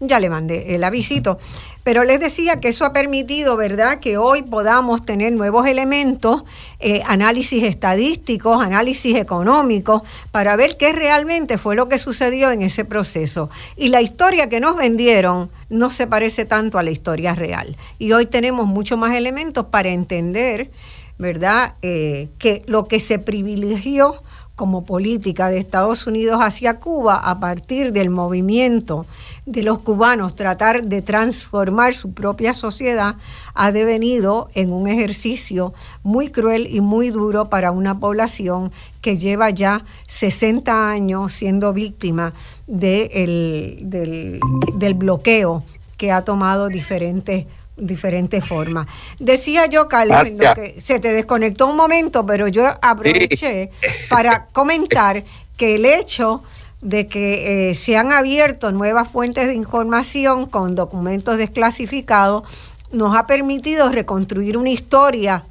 A: Ya le mandé el avisito. Pero les decía que eso ha permitido, ¿verdad?, que hoy podamos tener nuevos elementos, eh, análisis estadísticos, análisis económicos, para ver qué realmente fue lo que sucedió en ese proceso. Y la historia que nos vendieron no se parece tanto a la historia real. Y hoy tenemos mucho más elementos para entender, ¿verdad?, eh, que lo que se privilegió como política de Estados Unidos hacia Cuba a partir del movimiento de los cubanos tratar de transformar su propia sociedad ha devenido en un ejercicio muy cruel y muy duro para una población que lleva ya 60 años siendo víctima del, del bloqueo que ha tomado diferentes diferentes formas. Decía yo, Carlos, que se te desconectó un momento, pero yo aproveché para comentar que el hecho de que eh, se han abierto nuevas fuentes de información con documentos desclasificados nos ha permitido reconstruir una historia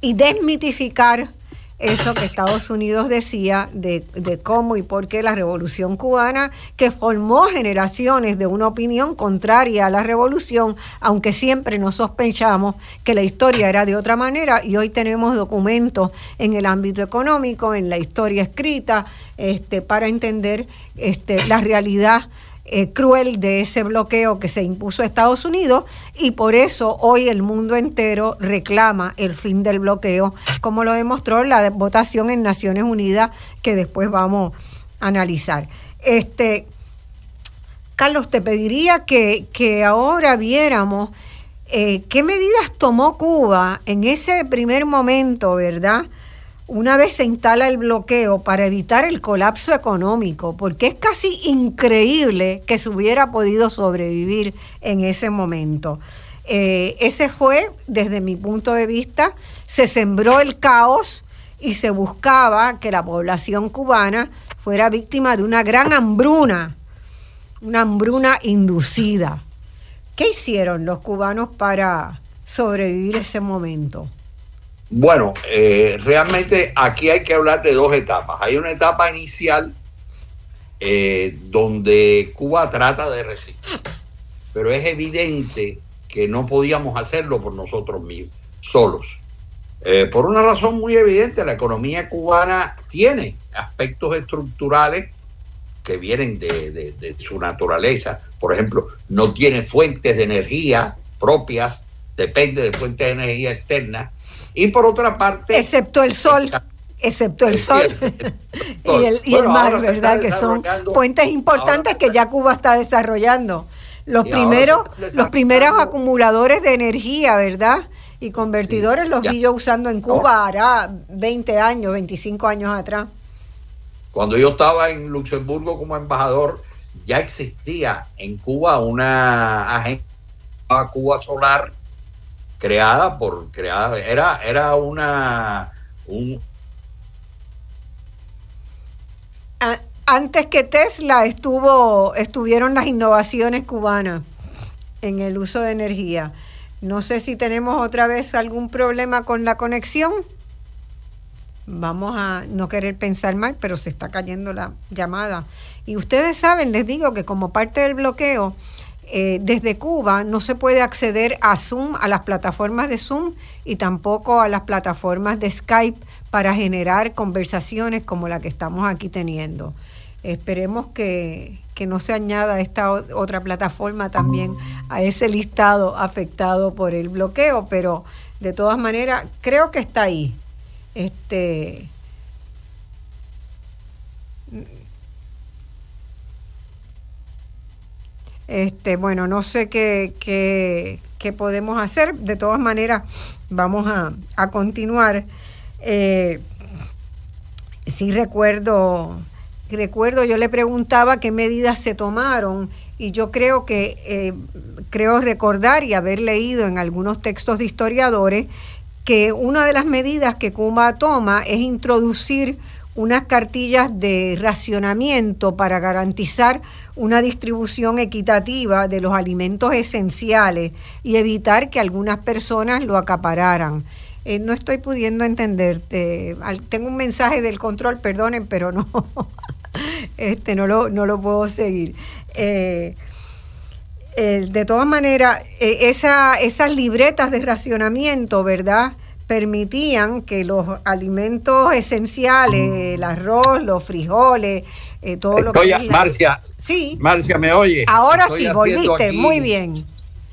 A: y desmitificar eso que Estados Unidos decía de, cómo y por qué la revolución cubana, que formó generaciones de una opinión contraria a la revolución, aunque siempre nos sospechamos que la historia era de otra manera y hoy tenemos documentos en el ámbito económico, en la historia escrita, este, para entender este, la realidad eh, cruel de ese bloqueo que se impuso a Estados Unidos y por eso hoy el mundo entero reclama el fin del bloqueo, como lo demostró la votación en Naciones Unidas que después vamos a analizar. Este, Carlos, te pediría que, que ahora viéramos eh, qué medidas tomó Cuba en ese primer momento, ¿verdad? Una vez se instala el bloqueo para evitar el colapso económico, porque es casi increíble que se hubiera podido sobrevivir en ese momento. Eh, ese fue, desde mi punto de vista, se sembró el caos y se buscaba que la población cubana fuera víctima de una gran hambruna, una hambruna inducida. ¿Qué hicieron los cubanos para sobrevivir ese momento?
B: Bueno, eh, realmente aquí hay que hablar de dos etapas. Hay una etapa inicial eh, donde Cuba trata de resistir, pero es evidente que no podíamos hacerlo por nosotros mismos, solos. Eh, por una razón muy evidente, la economía cubana tiene aspectos estructurales que vienen de, de su naturaleza. Por ejemplo, no tiene fuentes de energía propias, depende de fuentes de energía externas y por otra parte...
A: Excepto el sol. Excepto el sol y el, y el mar, ¿verdad? Que son fuentes importantes que ya Cuba está desarrollando. Los primeros, los primeros acumuladores de energía, ¿verdad? Y convertidores los vi yo usando en Cuba hará 20 años, 25 años atrás.
B: Cuando yo estaba en Luxemburgo como embajador, ya existía en Cuba una agencia Cuba Solar creada por creada era era una
A: antes que Tesla estuvo estuvieron las innovaciones cubanas en el uso de energía. No sé si tenemos otra vez algún problema con la conexión. Vamos a no querer pensar mal, pero se está cayendo la llamada. Y ustedes saben, les digo que como parte del bloqueo, eh, desde Cuba no se puede acceder a Zoom, a las plataformas de Zoom y tampoco a las plataformas de Skype para generar conversaciones como la que estamos aquí teniendo. Esperemos que, no se añada esta otra plataforma también a ese listado afectado por el bloqueo, pero de todas maneras creo que está ahí. Este, Este, bueno, no sé qué, qué, podemos hacer. De todas maneras, vamos a, continuar. Eh, sí recuerdo, recuerdo, yo le preguntaba qué medidas se tomaron y yo creo que, eh, creo recordar y haber leído en algunos textos de historiadores que una de las medidas que Cuba toma es introducir unas cartillas de racionamiento para garantizar una distribución equitativa de los alimentos esenciales y evitar que algunas personas lo acapararan. Eh, no estoy pudiendo entenderte. Tengo un mensaje del control, perdonen, pero no, este, no, lo, no lo puedo seguir. Eh, eh, de todas maneras, esa, esas libretas de racionamiento, ¿verdad? Permitían que los alimentos esenciales, el arroz, los frijoles, eh, todo lo que...
B: Marcia, sí. Marcia, ¿me oye?
A: Ahora sí, volviste, muy bien.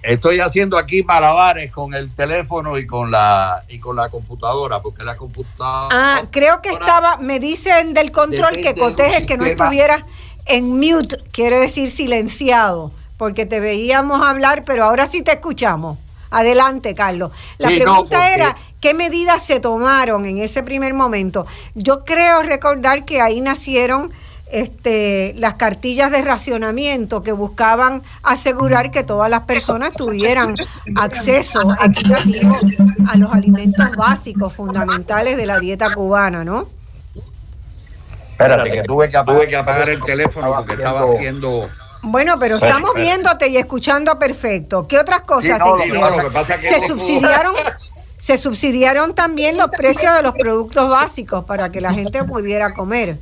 B: Estoy haciendo aquí malabares con el teléfono y con la y con la computadora, porque la computadora...
A: Ah, creo que estaba, me dicen del control que cotejes que no estuviera en mute, quiere decir silenciado, porque te veíamos hablar, pero ahora sí te escuchamos. Adelante, Carlos. La pregunta era, ¿qué medidas se tomaron en ese primer momento? Yo creo recordar que ahí nacieron este, las cartillas de racionamiento que buscaban asegurar que todas las personas tuvieran acceso equitativo a los alimentos básicos fundamentales de la dieta cubana, ¿no?
B: Espérate, que tuve que apagar, el teléfono porque estaba haciendo
A: Bueno, pero estamos viéndote y escuchando perfecto. ¿Qué otras cosas se hicieron? se subsidiaron, se subsidiaron también los precios de los productos básicos para que la gente pudiera comer.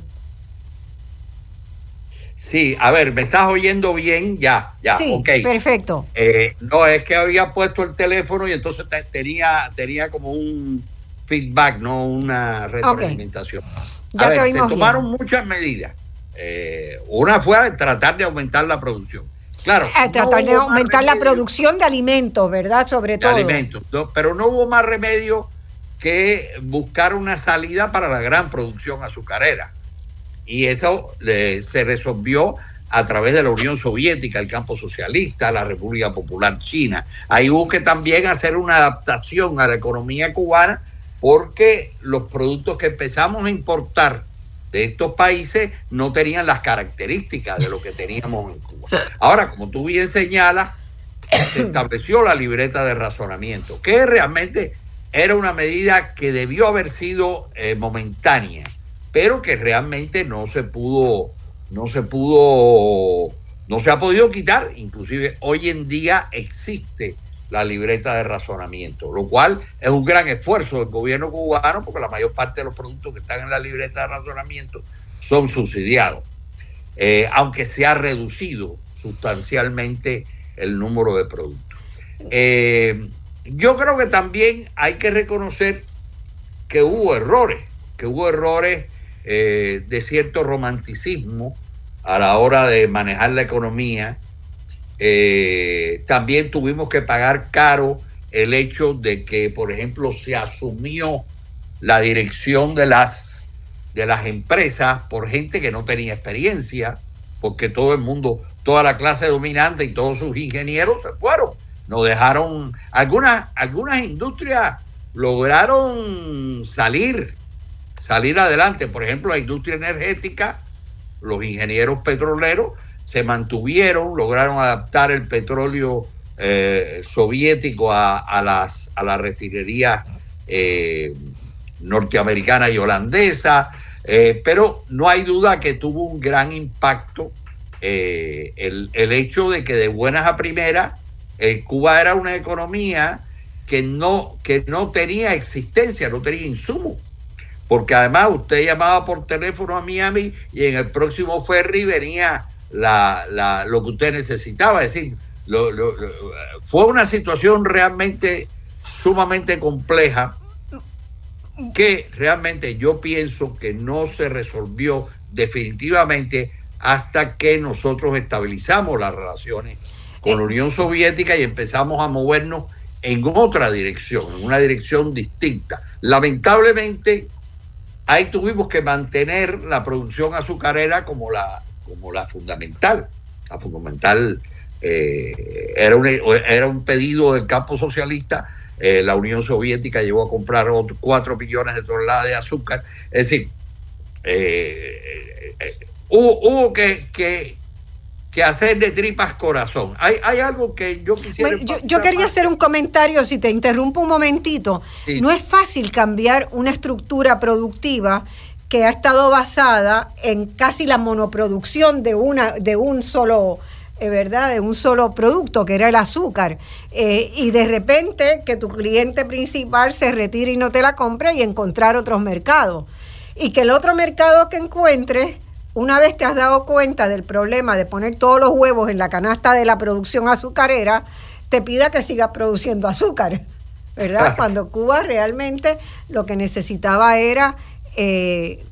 B: Sí, a ver, ¿me estás oyendo bien? Ya, ya,
A: sí, Perfecto.
B: Eh, no, es que había puesto el teléfono y entonces tenía, tenía como un feedback, no una retroalimentación. A ver, se tomaron muchas medidas. Eh, una fue tratar de aumentar la producción. Claro.
A: Eh, tratar de aumentar la producción de alimentos, ¿verdad? Sobre todo.
B: Alimentos. pero no hubo más remedio que buscar una salida para la gran producción azucarera. Y eso se resolvió a través de la Unión Soviética, el campo socialista, la República Popular China. Ahí hubo que también hacer una adaptación a la economía cubana porque los productos que empezamos a importar de estos países no tenían las características de lo que teníamos en Cuba. Ahora, como tú bien señalas, se estableció la libreta de razonamiento, que realmente era una medida que debió haber sido eh, momentánea, pero que realmente no se pudo, no se pudo, no se ha podido quitar. Inclusive hoy en día existe la libreta de razonamiento, lo cual es un gran esfuerzo del gobierno cubano porque la mayor parte de los productos que están en la libreta de razonamiento son subsidiados, eh, aunque se ha reducido sustancialmente el número de productos. Eh, yo creo que también hay que reconocer que hubo errores, que hubo errores eh, de cierto romanticismo a la hora de manejar la economía eh, también tuvimos que pagar caro el hecho de que, por ejemplo, se asumió la dirección de las, de las empresas por gente que no tenía experiencia, porque todo el mundo, toda la clase dominante y todos sus ingenieros se fueron. Nos dejaron, algunas, algunas industrias lograron salir, salir adelante. Por ejemplo, la industria energética, los ingenieros petroleros se mantuvieron, lograron adaptar el petróleo eh, soviético a, las, a la refinería eh, norteamericana y holandesa, eh, pero no hay duda que tuvo un gran impacto el, el, hecho de que de buenas a primeras Cuba era una economía que no, que no tenía existencia, no tenía insumo. Porque además usted llamaba por teléfono a Miami y en el próximo ferry venía la, la, lo que usted necesitaba. Es decir, fue una situación realmente sumamente compleja que realmente yo pienso que no se resolvió definitivamente hasta que nosotros estabilizamos las relaciones con la Unión Soviética y empezamos a movernos en otra dirección, en una dirección distinta. Lamentablemente, ahí tuvimos que mantener la producción azucarera como la, como la fundamental. La fundamental eh, era, un, era un pedido del campo socialista. Eh, la Unión Soviética llegó a comprar otros 4 millones de toneladas de azúcar. Es decir, eh, hubo, hubo que, que, que, hacer de tripas corazón. Hay, hay algo que yo quisiera...
A: yo, quería hacer un comentario, si te interrumpo un momentito. No es fácil cambiar una estructura productiva que ha estado basada en casi la monoproducción de, una, de un solo... Eh, ¿verdad? De un solo producto, que era el azúcar. Eh, y de repente que tu cliente principal se retire y no te la compre y encontrar otros mercados. Y que el otro mercado que encuentres, una vez te has dado cuenta del problema de poner todos los huevos en la canasta de la producción azucarera, te pida que sigas produciendo azúcar. ¿Verdad? Cuando Cuba realmente lo que necesitaba era eh,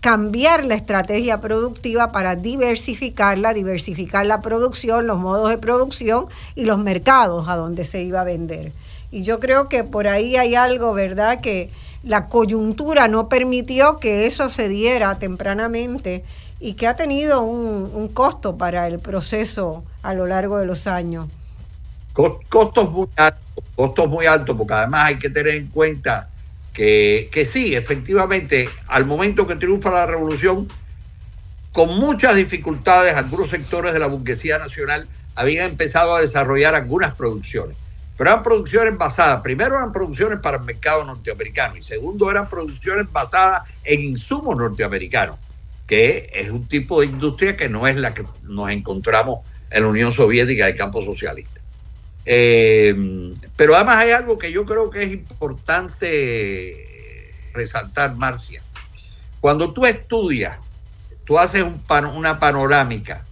A: cambiar la estrategia productiva para diversificarla, diversificar la producción, los modos de producción y los mercados a donde se iba a vender. Y yo creo que por ahí hay algo, ¿verdad? Que la coyuntura no permitió que eso se diera tempranamente y que ha tenido un, un costo para el proceso a lo largo de los años.
B: Costos muy altos, costos muy altos, porque además hay que tener en cuenta que, sí, efectivamente, al momento que triunfa la revolución, con muchas dificultades, algunos sectores de la burguesía nacional habían empezado a desarrollar algunas producciones. Pero eran producciones basadas, primero eran producciones para el mercado norteamericano y segundo eran producciones basadas en insumos norteamericanos, que es un tipo de industria que no es la que nos encontramos en la Unión Soviética del campo socialista. Eh, pero además hay algo que yo creo que es importante resaltar, Marcia. Cuando tú estudias, tú haces una panorámica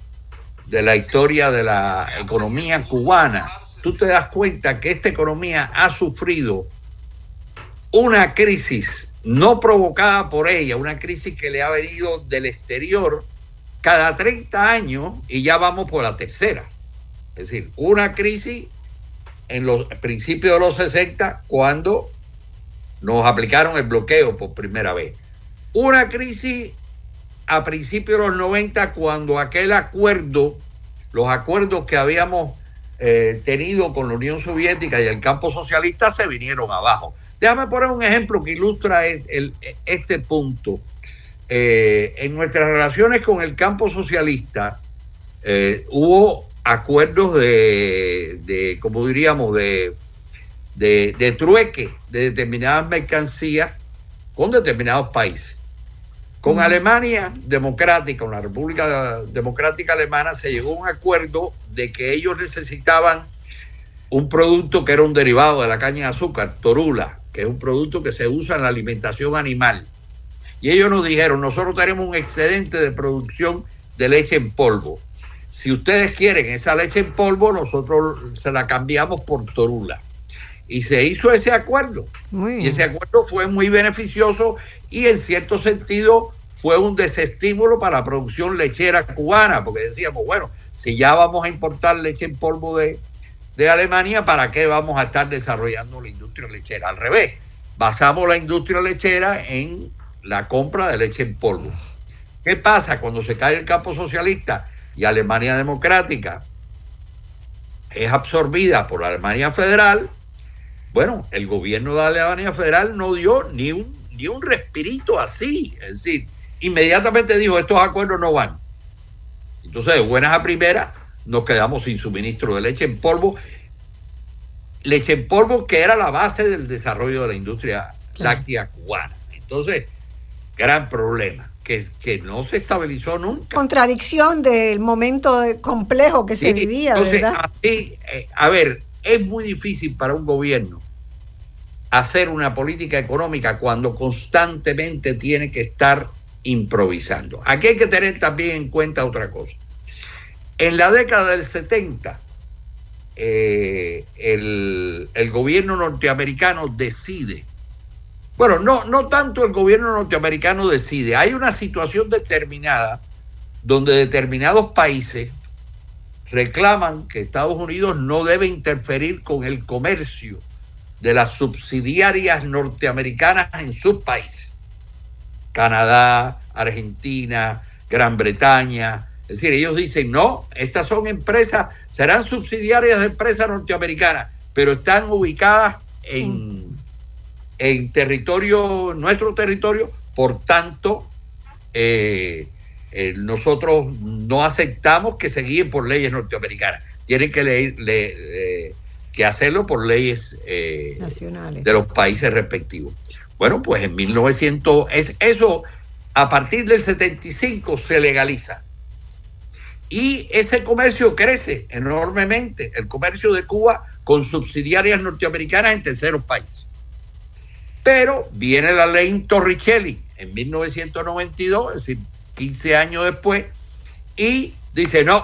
B: de la historia de la economía cubana, tú te das cuenta que esta economía ha sufrido una crisis no provocada por ella, una crisis que le ha venido del exterior cada 30 años y ya vamos por la tercera. Es decir, una crisis en los principios de los 60 cuando nos aplicaron el bloqueo por primera vez. Una crisis a principios de los 90 cuando aquel acuerdo, los acuerdos que habíamos eh, tenido con la Unión Soviética y el campo socialista se vinieron abajo. Déjame poner un ejemplo que ilustra este punto. Eh, en nuestras relaciones con el campo socialista eh, hubo acuerdos de, de como diríamos, de, de, de, trueque de determinadas mercancías con determinados países. Con Alemania democrática, con la República Democrática Alemana, se llegó a un acuerdo de que ellos necesitaban un producto que era un derivado de la caña de azúcar, torula, que es un producto que se usa en la alimentación animal. Y ellos nos dijeron, nosotros tenemos un excedente de producción de leche en polvo. Si ustedes quieren esa leche en polvo, nosotros se la cambiamos por torula. Y se hizo ese acuerdo. Y ese acuerdo fue muy beneficioso y en cierto sentido fue un desestímulo para la producción lechera cubana, porque decíamos, bueno, si ya vamos a importar leche en polvo de, de Alemania, ¿para qué vamos a estar desarrollando la industria lechera? Al revés, basamos la industria lechera en la compra de leche en polvo. ¿Qué pasa cuando se cae el campo socialista y Alemania democrática es absorbida por la Alemania federal? Bueno, el gobierno de Alemania federal no dio ni un, ni un respirito así. Es decir, inmediatamente dijo, estos acuerdos no van. Entonces, de buenas a primeras, nos quedamos sin suministro de leche en polvo. Leche en polvo que era la base del desarrollo de la industria láctea cubana. Entonces, gran problema, que, que no se estabilizó nunca.
A: Contradicción del momento complejo que se vivía, ¿verdad?
B: Así, eh, a ver, es muy difícil para un gobierno hacer una política económica cuando constantemente tiene que estar improvisando. Aquí hay que tener también en cuenta otra cosa. En la década del 70, eh, el, el, gobierno norteamericano decide, bueno, no, no tanto el gobierno norteamericano decide, hay una situación determinada donde determinados países reclaman que Estados Unidos no debe interferir con el comercio de las subsidiarias norteamericanas en sus países. Canadá, Argentina, Gran Bretaña. Es decir, ellos dicen, no, estas son empresas, serán subsidiarias de empresas norteamericanas, pero están ubicadas en, en territorio, nuestro territorio, por tanto, eh, eh, nosotros no aceptamos que se guíen por leyes norteamericanas. Tienen que, le, que hacerlo por leyes eh, nacionales de los países respectivos. Bueno, pues en 1900, es, eso a partir del 75 se legaliza. Y ese comercio crece enormemente, el comercio de Cuba con subsidiarias norteamericanas en terceros países. Pero viene la ley Torricelli en 1992, es decir, 15 años después, y dice, no,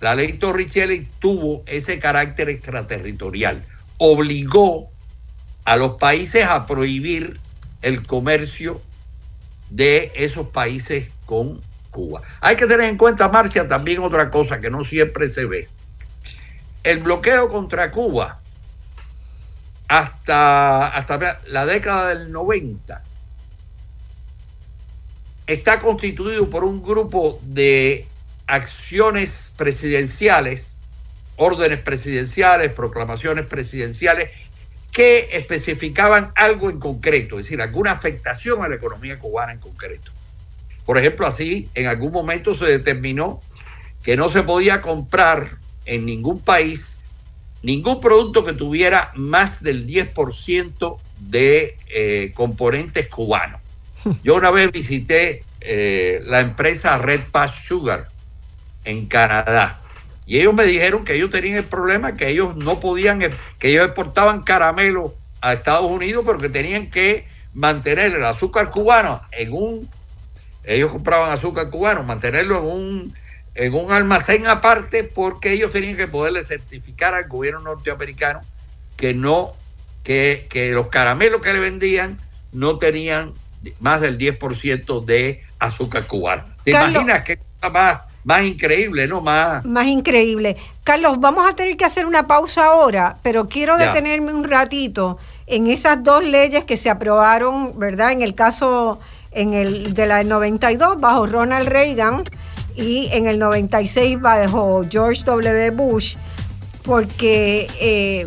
B: la ley Torricelli tuvo ese carácter extraterritorial, obligó a los países a prohibir el comercio de esos países con Cuba. Hay que tener en cuenta, Marcia, también otra cosa que no siempre se ve. El bloqueo contra Cuba hasta, hasta la década del 90 está constituido por un grupo de acciones presidenciales, órdenes presidenciales, proclamaciones presidenciales que especificaban algo en concreto, es decir, alguna afectación a la economía cubana en concreto. Por ejemplo, así en algún momento se determinó que no se podía comprar en ningún país ningún producto que tuviera más del 10% de eh, componentes cubanos. Yo una vez visité eh, la empresa Red Pass Sugar en Canadá Y ellos me dijeron que ellos tenían el problema, que ellos no podían, que ellos exportaban caramelo a Estados Unidos, pero que tenían que mantener el azúcar cubano en un, ellos compraban azúcar cubano, mantenerlo en un, en un almacén aparte, porque ellos tenían que poderle certificar al gobierno norteamericano que no, que, que los caramelos que le vendían no tenían más del 10% de azúcar cubano. ¿Te imaginas qué cosa más más increíble, ¿no? Más...
A: Más increíble. Carlos, vamos a tener que hacer una pausa ahora, pero quiero detenerme un ratito en esas dos leyes que se aprobaron, ¿verdad? En el caso en el de la 92 bajo Ronald Reagan y en el 96 bajo George W. Bush, porque eh,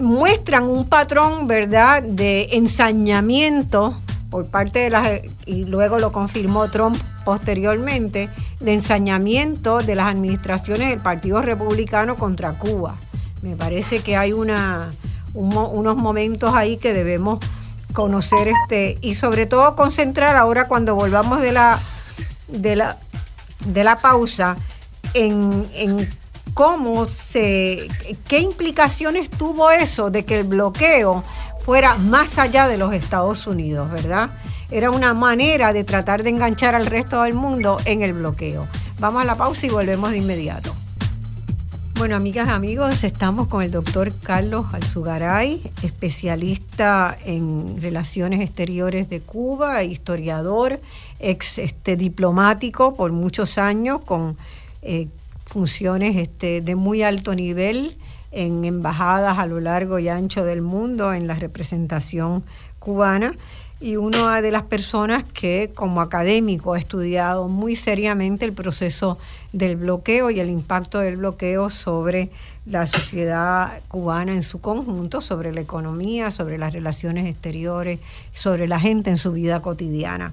A: muestran un patrón, ¿verdad?, de ensañamiento por parte de las, y luego lo confirmó Trump posteriormente, de ensañamiento de las administraciones del Partido Republicano contra Cuba. Me parece que hay una, unos momentos ahí que debemos conocer este y sobre todo concentrar ahora cuando volvamos de la de la de la pausa en, en cómo se qué implicaciones tuvo eso de que el bloqueo fuera más allá de los Estados Unidos, ¿verdad? Era una manera de tratar de enganchar al resto del mundo en el bloqueo. Vamos a la pausa y volvemos de inmediato. Bueno, amigas, amigos, estamos con el doctor Carlos Alzugaray, especialista en relaciones exteriores de Cuba, historiador, ex este, diplomático por muchos años, con eh, funciones este, de muy alto nivel en embajadas a lo largo y ancho del mundo en la representación cubana y una de las personas que como académico ha estudiado muy seriamente el proceso del bloqueo y el impacto del bloqueo sobre la sociedad cubana en su conjunto, sobre la economía, sobre las relaciones exteriores, sobre la gente en su vida cotidiana.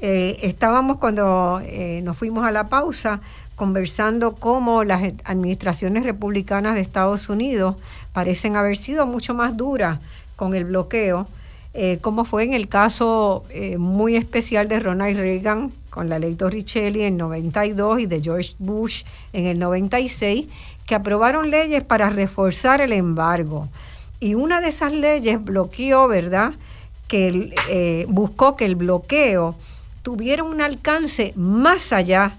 A: Eh, estábamos cuando eh, nos fuimos a la pausa conversando cómo las administraciones republicanas de Estados Unidos parecen haber sido mucho más duras con el bloqueo, eh, como fue en el caso eh, muy especial de Ronald Reagan con la ley Torricelli en 92 y de George Bush en el 96, que aprobaron leyes para reforzar el embargo. Y una de esas leyes bloqueó, ¿verdad? Que eh, buscó que el bloqueo tuviera un alcance más allá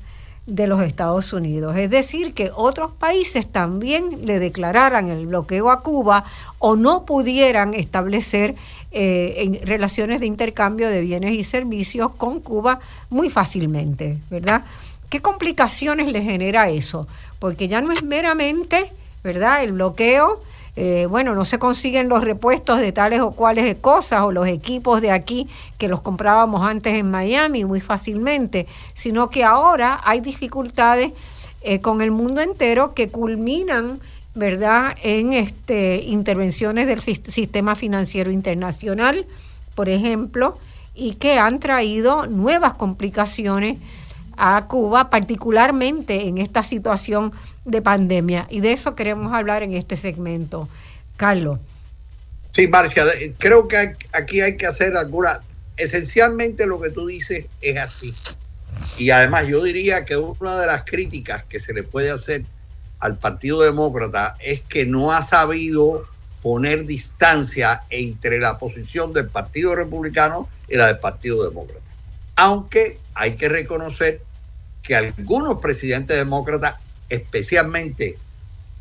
A: de los Estados Unidos. Es decir, que otros países también le declararan el bloqueo a Cuba o no pudieran establecer eh, relaciones de intercambio de bienes y servicios con Cuba muy fácilmente, ¿verdad? ¿Qué complicaciones le genera eso? Porque ya no es meramente, ¿verdad? El bloqueo eh, bueno, no se consiguen los repuestos de tales o cuales cosas o los equipos de aquí que los comprábamos antes en Miami muy fácilmente, sino que ahora hay dificultades eh, con el mundo entero que culminan ¿verdad? en este, intervenciones del sistema financiero internacional, por ejemplo, y que han traído nuevas complicaciones a Cuba, particularmente en esta situación de pandemia. Y de eso queremos hablar en este segmento. Carlos.
B: Sí, Marcia, creo que aquí hay que hacer alguna... Esencialmente lo que tú dices es así. Y además yo diría que una de las críticas que se le puede hacer al Partido Demócrata es que no ha sabido poner distancia entre la posición del Partido Republicano y la del Partido Demócrata. Aunque hay que reconocer que algunos presidentes demócratas, especialmente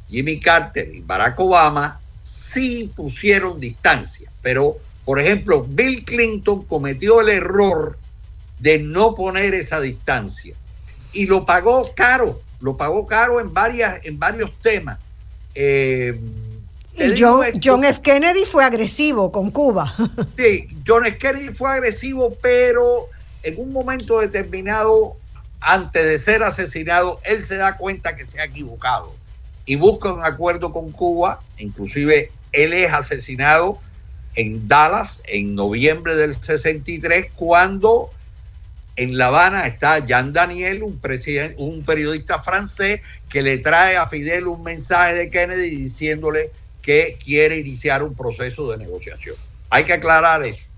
B: Jimmy Carter y Barack Obama, sí pusieron distancia. Pero, por ejemplo, Bill Clinton cometió el error de no poner esa distancia y lo pagó caro, lo pagó caro en, varias, en varios temas.
A: Eh, y John, John, F. Kennedy fue agresivo con Cuba.
B: Sí, John F. Kennedy fue agresivo, pero en un momento determinado, antes de ser asesinado, él se da cuenta que se ha equivocado y busca un acuerdo con Cuba. Inclusive él es asesinado en Dallas en noviembre del 63 cuando en La Habana está Jean Daniel, un, un periodista francés que le trae a Fidel un mensaje de Kennedy diciéndole que quiere iniciar un proceso de negociación. Hay que aclarar eso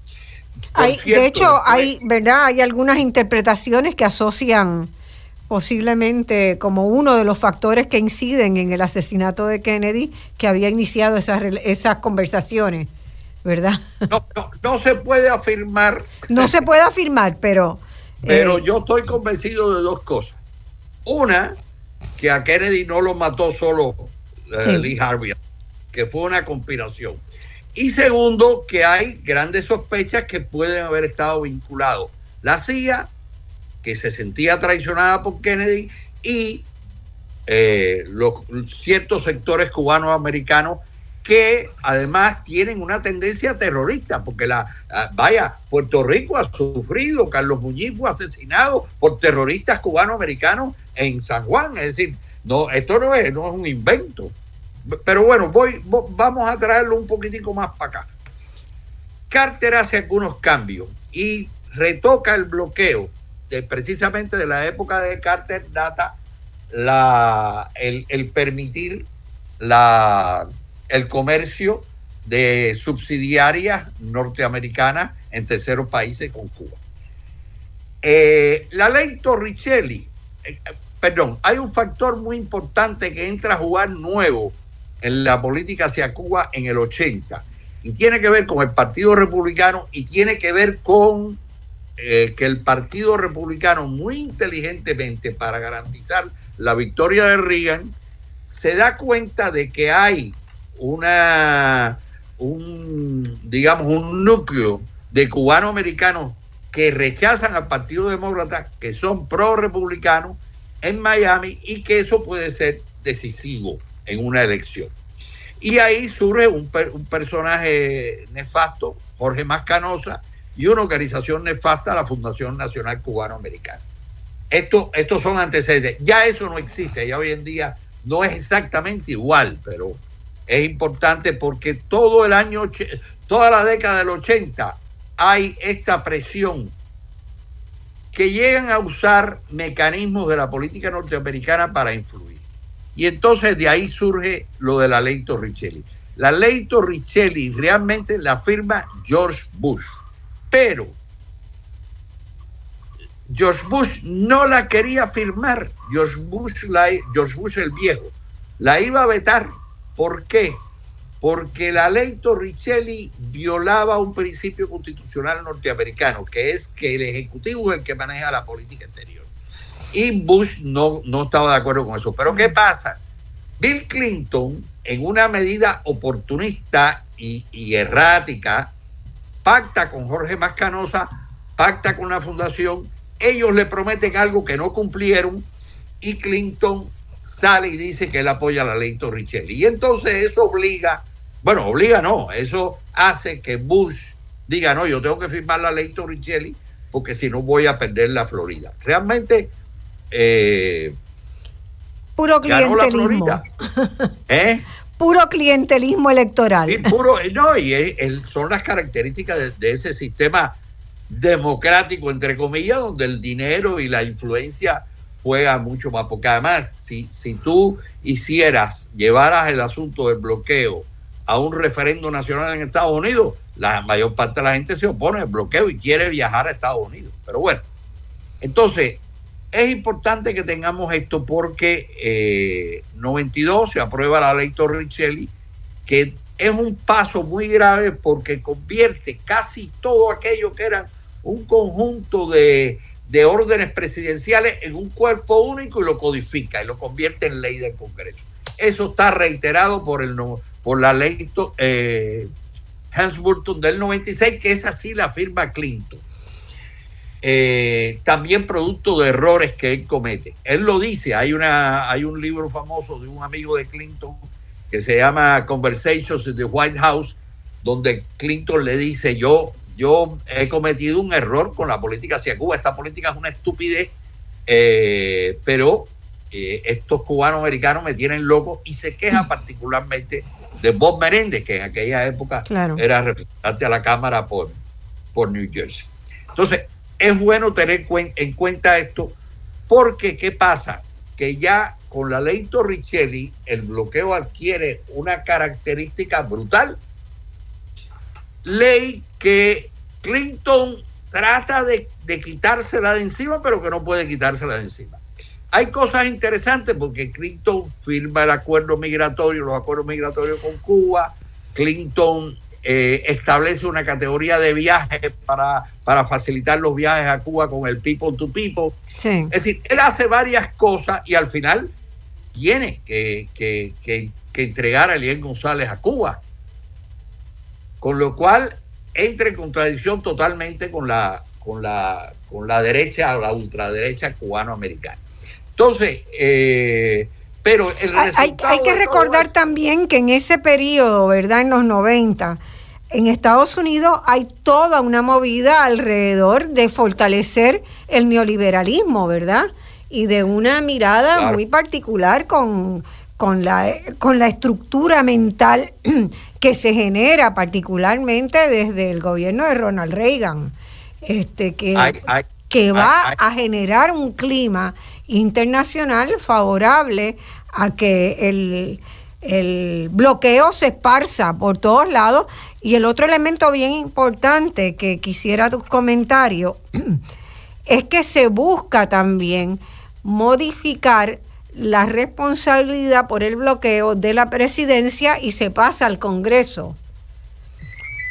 A: de hecho, hay, ¿verdad? Hay algunas interpretaciones que asocian posiblemente como uno de los factores que inciden en el asesinato de Kennedy que había iniciado esas, esas conversaciones, ¿verdad?
B: No, no, se puede afirmar.
A: No se puede afirmar, pero...
B: Pero eh, yo estoy convencido de dos cosas. Una, que a Kennedy no lo mató solo eh, Lee Harvey, que fue una conspiración. Y segundo, que hay grandes sospechas que pueden haber estado vinculados. La CIA que se sentía traicionada por Kennedy y eh, los ciertos sectores cubanos americanos que además tienen una tendencia terrorista, porque la, vaya, Puerto Rico ha sufrido, Carlos Muñiz fue asesinado por terroristas cubano-americanos en San Juan, es decir, no, esto no es, no es un invento. Pero bueno, voy, vamos a traerlo un poquitico más para acá. Carter hace algunos cambios y retoca el bloqueo precisamente de la época de Carter data la, el, permitir la, el comercio de subsidiarias norteamericanas en terceros países con Cuba. Eh, la ley Torricelli, eh, perdón, hay un factor muy importante que entra a jugar nuevo en la política hacia Cuba en el 80 y tiene que ver con el Partido Republicano y tiene que ver con eh, que el Partido Republicano muy inteligentemente para garantizar la victoria de Reagan se da cuenta de que hay una un digamos un núcleo de cubanos americanos que rechazan al Partido Demócrata, que son pro republicanos en Miami y que eso puede ser decisivo en una elección. Y ahí surge un, un personaje nefasto, Jorge Mascanosa, y una organización nefasta, la Fundación Nacional Cubano-Americana. Esto, estos son antecedentes. Ya eso no existe, ya hoy en día no es exactamente igual, pero es importante porque todo el año, toda la década del 80 hay esta presión que llegan a usar mecanismos de la política norteamericana para influir. Y entonces de ahí surge lo de la ley Torricelli. La ley Torricelli realmente la firma George Bush pero George Bush no la quería firmar. George Bush, la, George Bush el viejo, la iba a vetar. ¿Por qué? Porque la ley Torricelli violaba un principio constitucional norteamericano, que es que el Ejecutivo es el que maneja la política exterior. Y Bush no, no estaba de acuerdo con eso. Pero ¿qué pasa? Bill Clinton, en una medida oportunista y, errática, pacta con Jorge Mascanosa, pacta con la fundación, ellos le prometen algo que no cumplieron y Clinton sale y dice que él apoya la ley Torricelli. Y entonces eso obliga, bueno, obliga no, eso hace que Bush diga, no, yo tengo que firmar la ley Torricelli porque si no voy a perder la Florida. Realmente... Eh,
A: Puro clientelismo. la. ¿Eh? puro clientelismo electoral.
B: Y puro, no, y son las características de, ese sistema democrático, entre comillas, donde el dinero y la influencia juega mucho más. Porque además, si, si tú hicieras, llevaras el asunto del bloqueo a un referendo nacional en Estados Unidos, la mayor parte de la gente se opone al bloqueo y quiere viajar a Estados Unidos. Pero bueno, entonces, es importante que tengamos esto porque eh, 92 se aprueba la ley Torricelli, que es un paso muy grave porque convierte casi todo aquello que era un conjunto de, de órdenes presidenciales en un cuerpo único y lo codifica y lo convierte en ley del Congreso. Eso está reiterado por, el, por la ley eh, Hans Burton del 96, que es así la firma Clinton. Eh, también producto de errores que él comete. Él lo dice, hay, una, hay un libro famoso de un amigo de Clinton que se llama Conversations in the White House, donde Clinton le dice, yo, yo he cometido un error con la política hacia Cuba, esta política es una estupidez, eh, pero eh, estos cubanos americanos me tienen loco y se queja particularmente de Bob Meréndez, que en aquella época era representante a la Cámara por, por New Jersey. Entonces, es bueno tener en cuenta esto porque, ¿qué pasa? Que ya con la ley Torricelli el bloqueo adquiere una característica brutal. Ley que Clinton trata de, de quitársela de encima, pero que no puede quitársela de encima. hay cosas interesantes porque Clinton firma el acuerdo migratorio, los acuerdos migratorios con Cuba, Clinton eh, establece una categoría de viajes para, para facilitar los viajes a Cuba con el people to people. Es decir, él hace varias cosas y al final tiene que, que, que, que entregar a Eliel González a Cuba. Con lo cual entra en contradicción totalmente con la, con la, con la derecha o la ultraderecha cubano-americana. Entonces, eh, pero el
A: hay, hay, que recordar también que en ese periodo, ¿verdad? En los 90, en Estados Unidos hay toda una movida alrededor de fortalecer el neoliberalismo, ¿verdad? Y de una mirada muy particular con, con, la, con la estructura mental que se genera particularmente desde el gobierno de Ronald Reagan, este, que, que va a generar un clima internacional favorable a que el, el bloqueo se esparza por todos lados. Y el otro elemento bien importante que quisiera tu comentario es que se busca también modificar la responsabilidad por el bloqueo de la presidencia y se pasa al Congreso,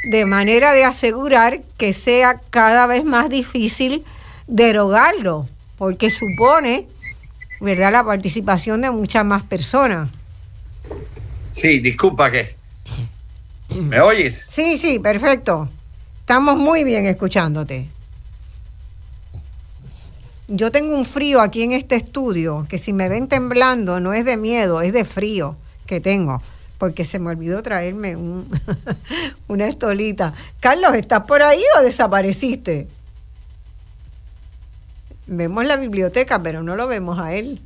A: de manera de asegurar que sea cada vez más difícil derogarlo porque supone, ¿verdad?, la participación de muchas más personas.
B: Sí, disculpa que... ¿Me oyes?
A: Sí, sí, perfecto. Estamos muy bien escuchándote. Yo tengo un frío aquí en este estudio que si me ven temblando no es de miedo, es de frío que tengo, porque se me olvidó traerme un, una estolita. Carlos, ¿estás por ahí o desapareciste? Vemos la biblioteca, pero no lo vemos a él.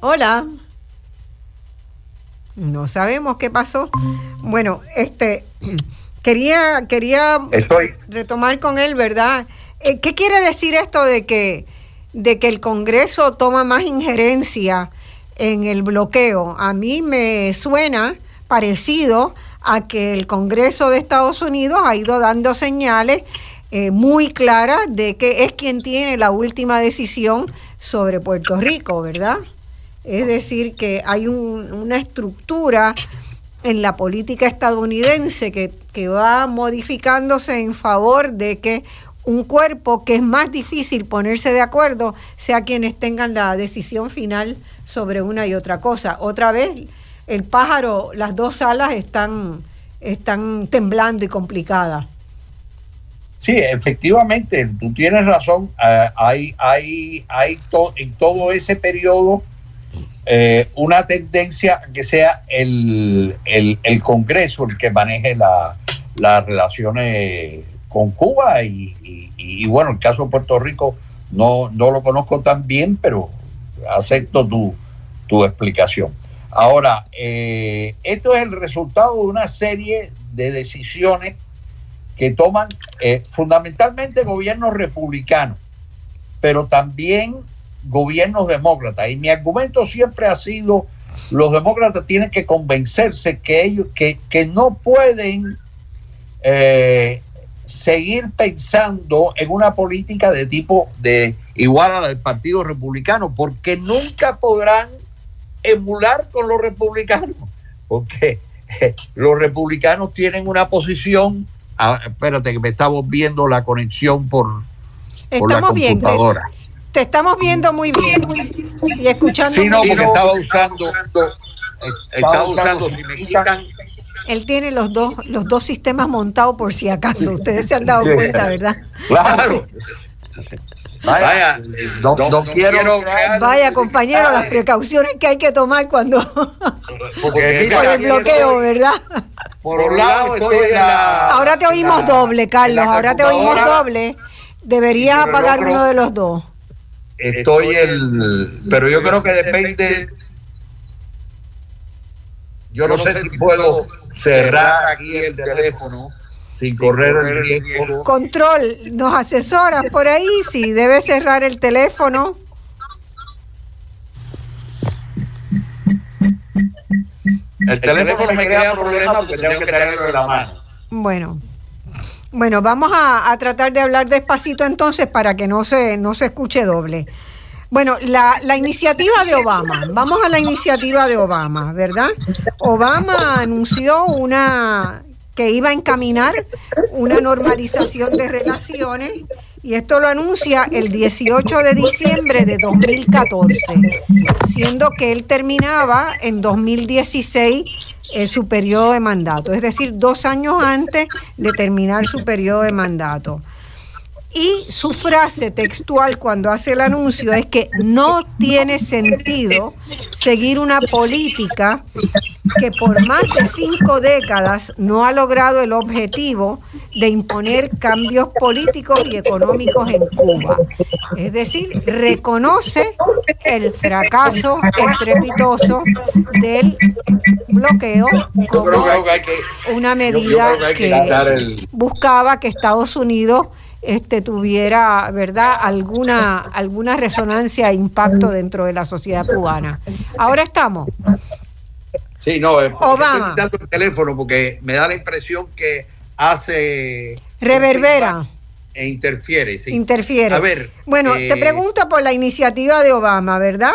A: Hola. No sabemos qué pasó. Bueno, este quería quería retomar con él, ¿verdad? Eh, ¿Qué quiere decir esto de que de que el Congreso toma más injerencia en el bloqueo? A mí me suena parecido a que el Congreso de Estados Unidos ha ido dando señales eh, muy clara de que es quien tiene la última decisión sobre Puerto Rico, ¿verdad? Es decir, que hay una estructura en la política estadounidense que, que va modificándose en favor de que un cuerpo que es más difícil ponerse de acuerdo sea quienes tengan la decisión final sobre una y otra cosa. Otra vez, el pájaro, las dos alas están, están temblando y complicadas.
B: Sí, efectivamente, tú tienes razón. Eh, hay hay, hay en todo ese periodo eh, una tendencia que sea el, Congreso el que maneje las relaciones con Cuba y, bueno, el caso de Puerto Rico no, no lo conozco tan bien, pero acepto tu, tu explicación. Ahora, eh, esto es el resultado de una serie de decisiones que toman eh, fundamentalmente gobiernos republicanos, pero también gobiernos demócratas. Y mi argumento siempre ha sido, los demócratas tienen que convencerse que ellos, que, no pueden eh, seguir pensando en una política de tipo de igual a la del Partido Republicano, porque nunca podrán emular con los republicanos, porque eh, los republicanos tienen una posición Ah, espérate, que me estamos viendo la conexión por, la computadora.
A: Te estamos viendo muy bien y escuchando.
B: Sí, no, porque estaba usando. Estaba usando, si me quitan.
A: Él tiene los dos, los dos sistemas montados por si acaso. Ustedes se han dado cuenta, ¿verdad?
B: Claro. Vaya, no, quiero,
A: Vaya, compañero, las precauciones que hay que tomar cuando por el bloqueo, ¿verdad?
B: Por un lado,
A: ahora te oímos doble, Carlos. Ahora te oímos doble. Deberías apagar uno de los dos.
B: Estoy el, pero yo creo que depende. Yo no sé si puedo cerrar aquí el teléfono sin correr el riesgo.
A: Control, nos asesoras por ahí si debe cerrar el teléfono.
B: El teléfono me crea problemas porque tengo que tenerlo en la mano.
A: Bueno. Bueno, vamos a, tratar de hablar despacito entonces para que no se, no se escuche doble. Bueno, la, la, iniciativa de Obama, vamos a la iniciativa de Obama, ¿verdad? Obama anunció una que iba a encaminar una normalización de relaciones y esto lo anuncia el 18 de diciembre de 2014, siendo que él terminaba en 2016 eh, su periodo de mandato, es decir, dos años antes de terminar su periodo de mandato. Y su frase textual cuando hace el anuncio es que no tiene sentido seguir una política que por más de cinco décadas no ha logrado el objetivo de imponer cambios políticos y económicos en Cuba. Es decir, reconoce el fracaso estrepitoso del bloqueo como una medida que buscaba que Estados Unidos este, tuviera verdad alguna alguna resonancia e impacto dentro de la sociedad cubana. Ahora estamos.
B: Sí, no, Obama. estoy quitando el teléfono porque me da la impresión que hace
A: reverbera
B: e interfiere, sí.
A: Interfiere. A ver, bueno, te eh, pregunto por la iniciativa de Obama, ¿verdad?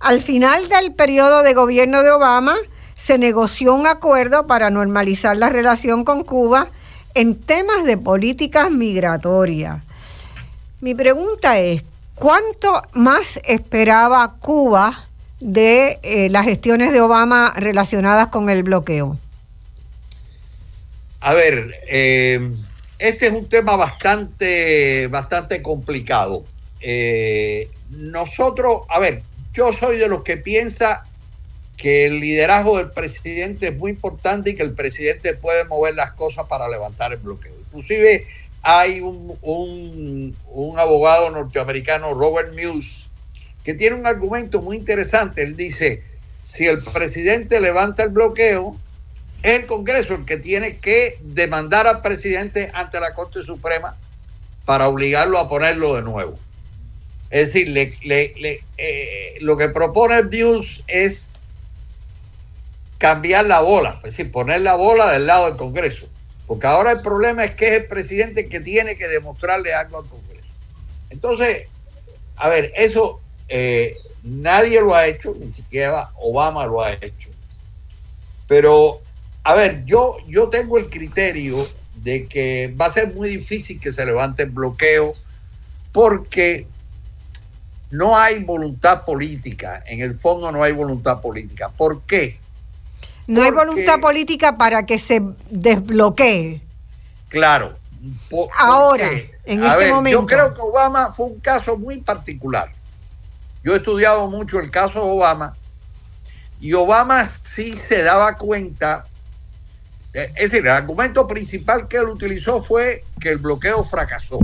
A: Al final del periodo de gobierno de Obama se negoció un acuerdo para normalizar la relación con Cuba en temas de políticas migratorias. Mi pregunta es, ¿cuánto más esperaba Cuba de eh, las gestiones de Obama relacionadas con el bloqueo?
B: A ver, eh, este es un tema bastante, bastante complicado. Eh, nosotros, a ver, yo soy de los que piensa que el liderazgo del presidente es muy importante y que el presidente puede mover las cosas para levantar el bloqueo. Inclusive hay un, un, abogado norteamericano, Robert Muse, que tiene un argumento muy interesante. Él dice, si el presidente levanta el bloqueo, es el Congreso el que tiene que demandar al presidente ante la Corte Suprema para obligarlo a ponerlo de nuevo. Es decir, le, eh, lo que propone Muse es cambiar la bola, es decir, poner la bola del lado del Congreso. Porque ahora el problema es que es el presidente que tiene que demostrarle algo al Congreso. Entonces, a ver, eso eh, nadie lo ha hecho, ni siquiera Obama lo ha hecho. Pero, a ver, yo, yo tengo el criterio de que va a ser muy difícil que se levante el bloqueo porque no hay voluntad política, en el fondo no hay voluntad política. ¿Por qué?
A: No hay voluntad política para que se desbloquee.
B: Claro.
A: Ahora, en este momento.
B: Yo creo que Obama fue un caso muy particular. Yo he estudiado mucho el caso de Obama y Obama sí se daba cuenta, eh, es decir, el argumento principal que él utilizó fue que el bloqueo fracasó,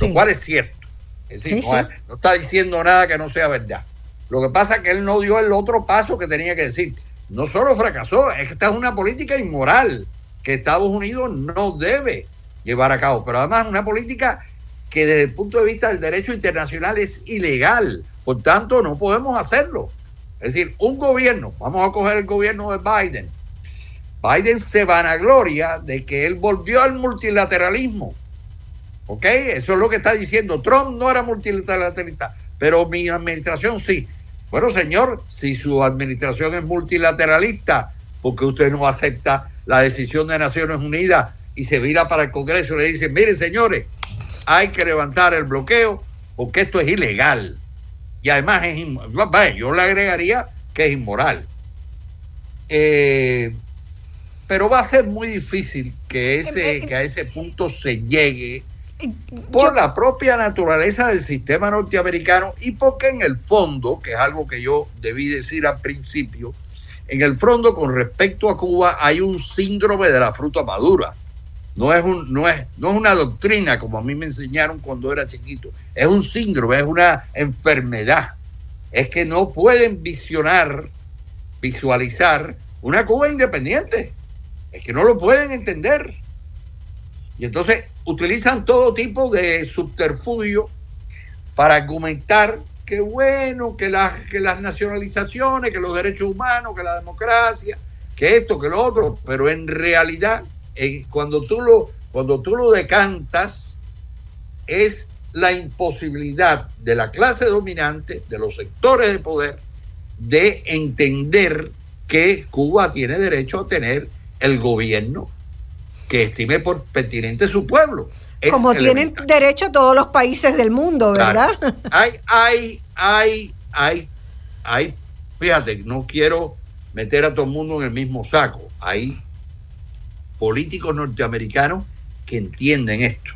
B: lo cual es cierto. Es decir, no, no, está diciendo nada que no sea verdad. Lo que pasa es que él no dio el otro paso que tenía que decir no solo fracasó, esta es una política inmoral que Estados Unidos no debe llevar a cabo, pero además una política que desde el punto de vista del derecho internacional es ilegal, por tanto no podemos hacerlo. Es decir, un gobierno, vamos a coger el gobierno de Biden, Biden se vanagloria de que él volvió al multilateralismo. ¿Ok? Eso es lo que está diciendo. Trump no era multilateralista, pero mi administración sí. Bueno, señor, si su administración es multilateralista, porque usted no acepta la decisión de Naciones Unidas y se vira para el Congreso y le dice, miren, señores, hay que levantar el bloqueo porque esto es ilegal. Y además es yo le agregaría que es inmoral. Eh, pero va a ser muy difícil que, ese, que a ese punto se llegue por la propia naturaleza del sistema norteamericano y porque en el fondo, que es algo que yo debí decir al principio, en el fondo con respecto a Cuba hay un síndrome de la fruta madura. No es, un, no, es, no es una doctrina como a mí me enseñaron cuando era chiquito. Es un síndrome, es una enfermedad. Es que no pueden visionar, visualizar una Cuba independiente. Es que no lo pueden entender. Y entonces utilizan todo tipo de subterfugio para argumentar que bueno, que las, que las nacionalizaciones, que los derechos humanos, que la democracia, que esto, que lo otro, pero en realidad, cuando, tú lo, cuando tú lo decantas, es la imposibilidad de la clase dominante, de los sectores de poder, de entender que Cuba tiene derecho a tener el gobierno que estime por pertinente su pueblo.
A: Como tienen derecho todos los países del mundo, ¿verdad?
B: Hay, hay, hay, hay, hay, fíjate, no quiero meter a todo el mundo en el mismo saco. Hay políticos norteamericanos que entienden esto.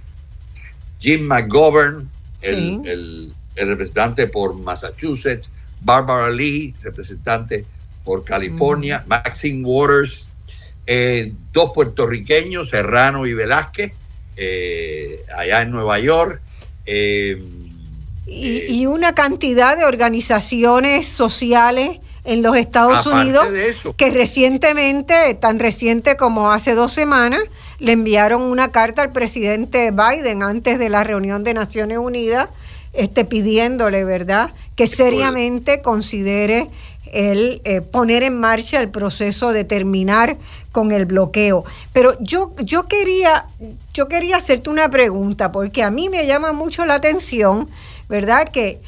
B: Jim McGovern, el, representante por Massachusetts, Barbara Lee, representante por California, Maxine Waters, eh, dos puertorriqueños, Serrano y Velázquez, eh, allá en Nueva York.
A: Eh, y, una cantidad de organizaciones sociales en los Estados Unidos que recientemente, tan reciente como hace dos semanas, le enviaron una carta al presidente Biden antes de la reunión de Naciones Unidas, este, pidiéndole, ¿verdad?, que seriamente considere el eh, poner en marcha el proceso de terminar con el bloqueo. Pero yo, yo, quería, yo quería hacerte una pregunta, porque a mí me llama mucho la atención, ¿verdad? Que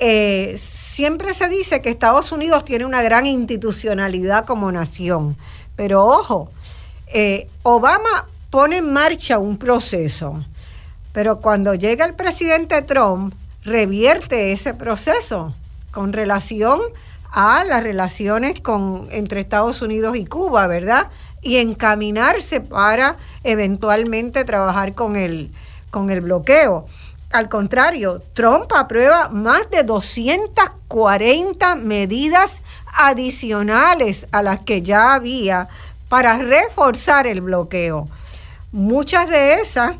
A: eh, siempre se dice que Estados Unidos tiene una gran institucionalidad como nación, pero ojo, eh, Obama pone en marcha un proceso, pero cuando llega el presidente Trump, revierte ese proceso con relación a las relaciones con, entre Estados Unidos y Cuba, ¿verdad? Y encaminarse para eventualmente trabajar con el, con el bloqueo. Al contrario, Trump aprueba más de 240 medidas adicionales a las que ya había para reforzar el bloqueo. Muchas de esas,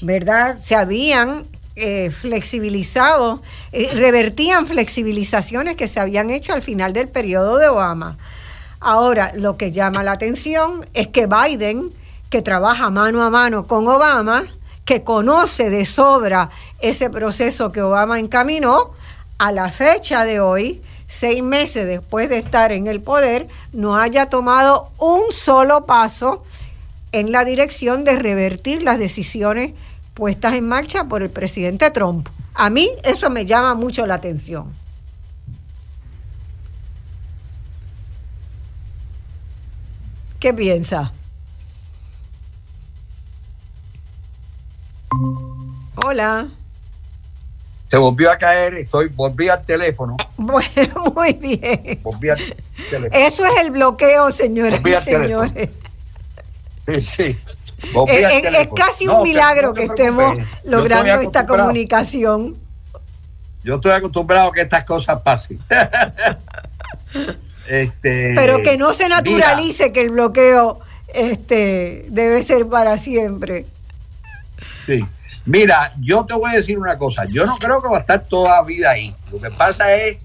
A: ¿verdad? Se habían eh, flexibilizado, eh, revertían flexibilizaciones que se habían hecho al final del periodo de Obama. Ahora, lo que llama la atención es que Biden, que trabaja mano a mano con Obama, que conoce de sobra ese proceso que Obama encaminó, a la fecha de hoy, seis meses después de estar en el poder, no haya tomado un solo paso en la dirección de revertir las decisiones puestas en marcha por el presidente Trump. A mí eso me llama mucho la atención. ¿Qué piensa? Hola.
B: Se volvió a caer, estoy, volví al teléfono.
A: Bueno, muy bien. Volví al teléfono. Eso es el bloqueo, señores y señores. Sí. Es, casi un milagro que estemos logrando esta comunicación.
B: Yo estoy acostumbrado a que estas cosas pasen.
A: este, Pero que no se naturalice que el bloqueo este, debe ser para siempre.
B: Sí. Mira, yo te voy a decir una cosa. Yo no creo que va a estar toda la vida ahí. Lo que pasa es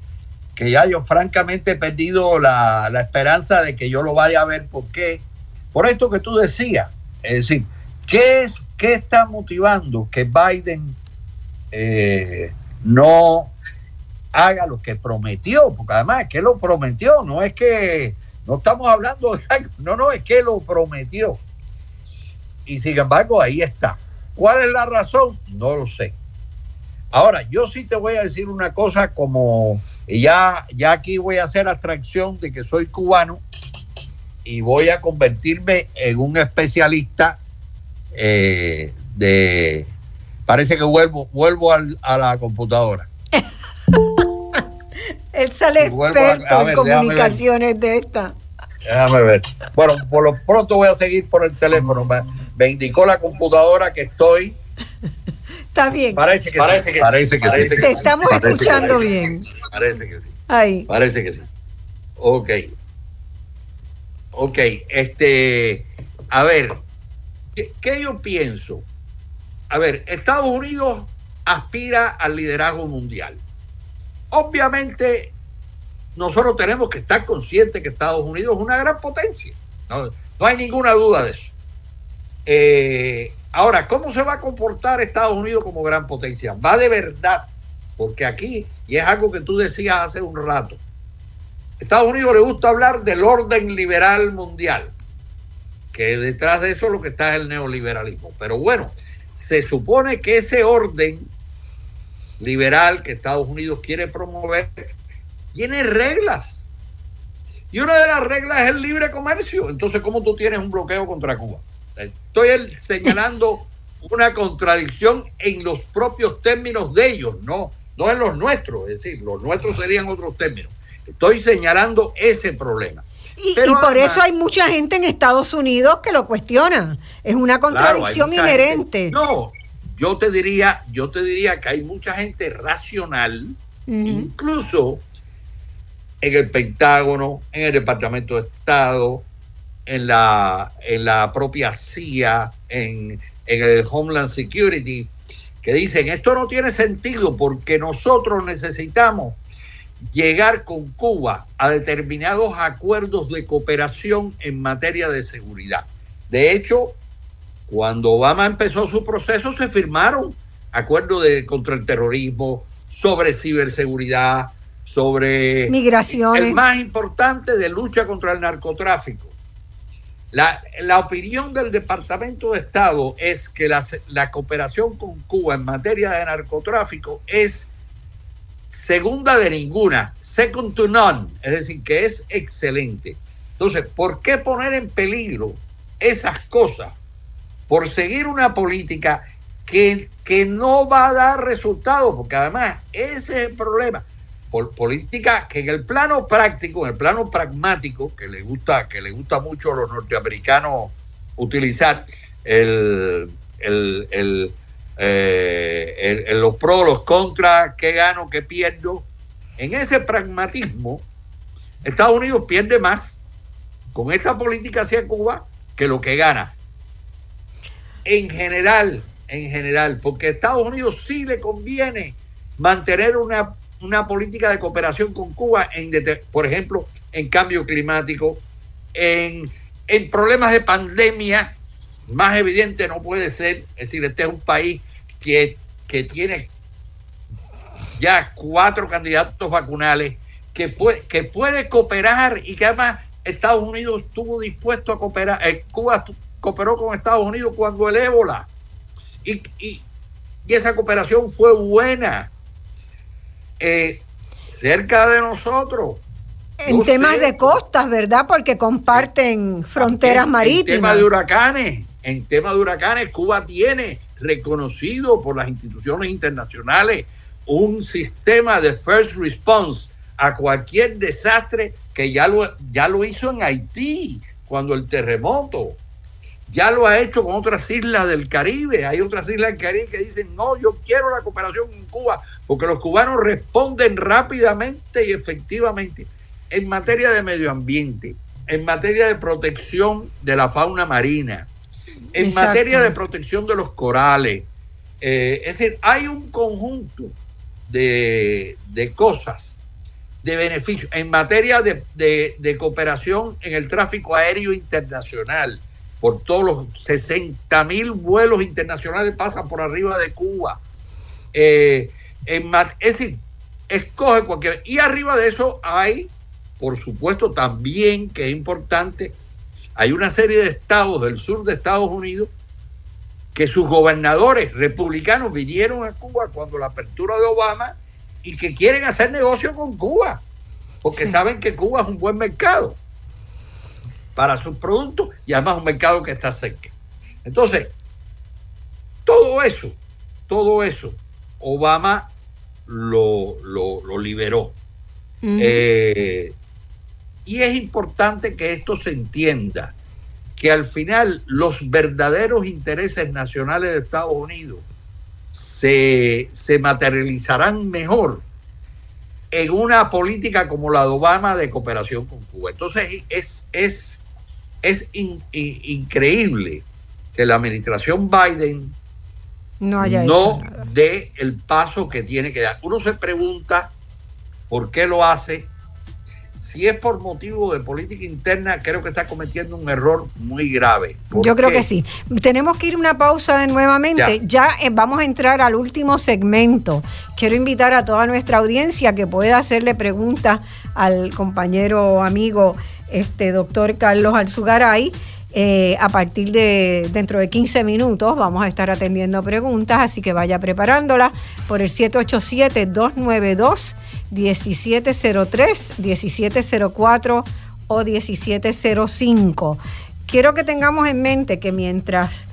B: que ya yo francamente he perdido la, la esperanza de que yo lo vaya a ver. ¿Por qué? Por esto que tú decías. Es decir, ¿qué, es, qué está motivando que Biden eh, no haga lo que prometió? Porque además que lo prometió, no es que no estamos hablando de no, no, es que lo prometió. Y sin embargo, ahí está. ¿Cuál es la razón? No lo sé. Ahora, yo sí te voy a decir una cosa como ya, ya aquí voy a hacer abstracción de que soy cubano y voy a convertirme en un especialista eh, de... Parece que vuelvo, vuelvo a la computadora.
A: Él sale experto en comunicaciones de esta.
B: Déjame ver. Bueno, por lo pronto voy a seguir por el teléfono. Me, indicó la computadora que estoy.
A: Está bien.
B: Parece que
A: parece
B: sí. Que parece que
A: sí. Te estamos escuchando bien.
B: Parece que sí.
A: Ahí.
B: Parece que sí. Ok. Ok, este, a ver, ¿qué, yo pienso? A ver, Estados Unidos aspira al liderazgo mundial. Obviamente, nosotros tenemos que estar conscientes que Estados Unidos es una gran potencia. No, hay ninguna duda de eso. Eh, ahora, ¿cómo se va a comportar Estados Unidos como gran potencia? Va de verdad, porque aquí, y es algo que tú decías hace un rato, Estados Unidos le gusta hablar del orden liberal mundial, que detrás de eso lo que está es el neoliberalismo. Pero bueno, se supone que ese orden liberal que Estados Unidos quiere promover tiene reglas. Y una de las reglas es el libre comercio. Entonces, ¿cómo tú tienes un bloqueo contra Cuba? Estoy señalando una contradicción en los propios términos de ellos, no, no en los nuestros. Es decir, los nuestros serían otros términos. Estoy señalando ese problema.
A: Y, por eso hay mucha gente en Estados Unidos que lo cuestiona. Es una contradicción inherente.
B: no, yo te diría, yo te diría que hay mucha gente racional, incluso en el Pentágono, en el Departamento de Estado, en la, en la propia CIA, en, en el Homeland Security, que dicen, esto no tiene sentido porque nosotros necesitamos llegar con Cuba a determinados acuerdos de cooperación en materia de seguridad. De hecho, cuando Obama empezó su proceso, se firmaron acuerdos de, contra el terrorismo, sobre ciberseguridad, sobre
A: migración.
B: El más importante de lucha contra el narcotráfico. La, la opinión del Departamento de Estado es que la, la cooperación con Cuba en materia de narcotráfico es segunda de ninguna, second to none, es decir, que es excelente. Entonces, ¿por qué poner en peligro esas cosas por seguir una política que, que no va a dar resultados? Porque además ese es el problema. Por política que en el plano práctico, en el plano pragmático, que le gusta, que le gusta mucho a los norteamericanos utilizar el, el eh, en, los pros, los contras, qué gano, qué pierdo. En ese pragmatismo, Estados Unidos pierde más con esta política hacia Cuba que lo que gana. En general, en general, porque a Estados Unidos sí le conviene mantener una, una política de cooperación con Cuba, en, por ejemplo, en cambio climático, en, en problemas de pandemia, más evidente no puede ser. Es decir, este es un país que, que tiene ya cuatro candidatos vacunales, que puede, que puede cooperar y que además Estados Unidos estuvo dispuesto a cooperar. Eh, Cuba cooperó con Estados Unidos cuando el ébola. Y, y, esa cooperación fue buena. Eh, cerca de nosotros.
A: En temas de costas, ¿verdad? Porque comparten fronteras marítimas. En
B: temas de huracanes en tema de huracanes, Cuba tiene reconocido por las instituciones internacionales un sistema de first response a cualquier desastre que ya lo, ya lo hizo en Haití cuando el terremoto. Ya lo ha hecho con otras islas del Caribe. Hay otras islas del Caribe que dicen, no, yo quiero la cooperación con Cuba, porque los cubanos responden rápidamente y efectivamente en materia de medio ambiente, en materia de protección de la fauna marina, en materia de protección de los corales. Eh, es decir, hay un conjunto de, cosas, de beneficios, en materia de, cooperación en el tráfico aéreo internacional. Por todos los 60 mil vuelos internacionales pasan por arriba de Cuba. Eh, en, es decir, escoge cualquier. Y arriba de eso hay, por supuesto, también, que es importante, hay una serie de estados del sur de Estados Unidos que sus gobernadores republicanos vinieron a Cuba cuando la apertura de Obama y que quieren hacer negocio con Cuba, porque saben que Cuba es un buen mercado para sus productos y además un mercado que está cerca. Entonces, todo eso, todo eso, Obama lo, lo, liberó. Y es importante que esto se entienda, que al final los verdaderos intereses nacionales de Estados Unidos se, materializarán mejor en una política como la de Obama de cooperación con Cuba. Entonces es, es, es increíble que la administración Biden no, no dé el paso que tiene que dar. Uno se pregunta por qué lo hace si es por motivo de política interna, creo que está cometiendo un error muy grave.
A: Yo creo que sí. Tenemos que ir una pausa nuevamente. Ya, eh, vamos a entrar al último segmento. Quiero invitar a toda nuestra audiencia que pueda hacerle preguntas al compañero amigo, este doctor Carlos Alzugaray. Eh, a partir de dentro de 15 minutos vamos a estar atendiendo preguntas, así que vaya preparándola por el 787-292-1703, 1704 o 1705. Quiero que tengamos en mente que mientras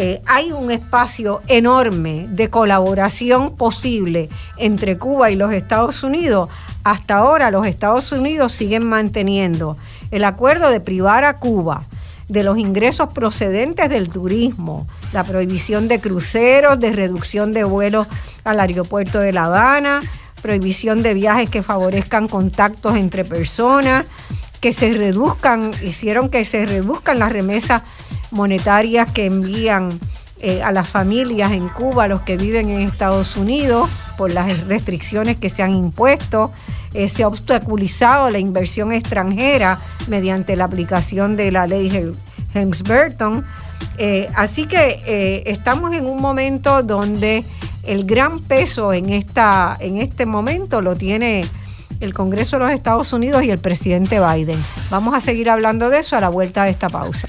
A: eh, hay un espacio enorme de colaboración posible entre Cuba y los Estados Unidos, hasta ahora los Estados Unidos siguen manteniendo el acuerdo de privar a Cuba de los ingresos procedentes del turismo, la prohibición de cruceros, de reducción de vuelos al aeropuerto de La Habana, prohibición de viajes que favorezcan contactos entre personas, que se reduzcan, hicieron que se reduzcan las remesas monetarias que envían eh, a las familias en Cuba, los que viven en Estados Unidos, por las restricciones que se han impuesto. Eh, se ha obstaculizado la inversión extranjera mediante la aplicación de la ley Helms-Burton. Eh, así que estamos en un momento donde el gran peso en, esta, en este momento lo tiene el Congreso de los Estados Unidos y el presidente Biden. Vamos a seguir hablando de eso a la vuelta de esta pausa.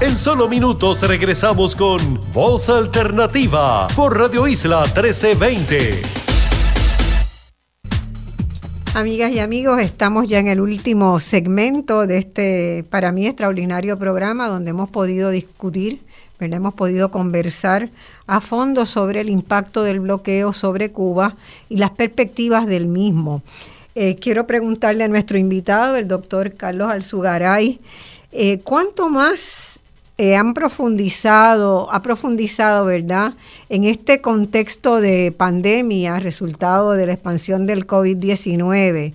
C: En solo minutos regresamos con Voz Alternativa por Radio Isla 1320.
A: Amigas y amigos, estamos ya en el último segmento de este, para mí, extraordinario programa donde hemos podido discutir Hemos podido conversar a fondo sobre el impacto del bloqueo sobre Cuba y las perspectivas del mismo. Eh, quiero preguntarle a nuestro invitado, el doctor Carlos Alzugaray, eh, ¿cuánto más eh, han profundizado, ha profundizado, verdad, en este contexto de pandemia, resultado de la expansión del COVID-19?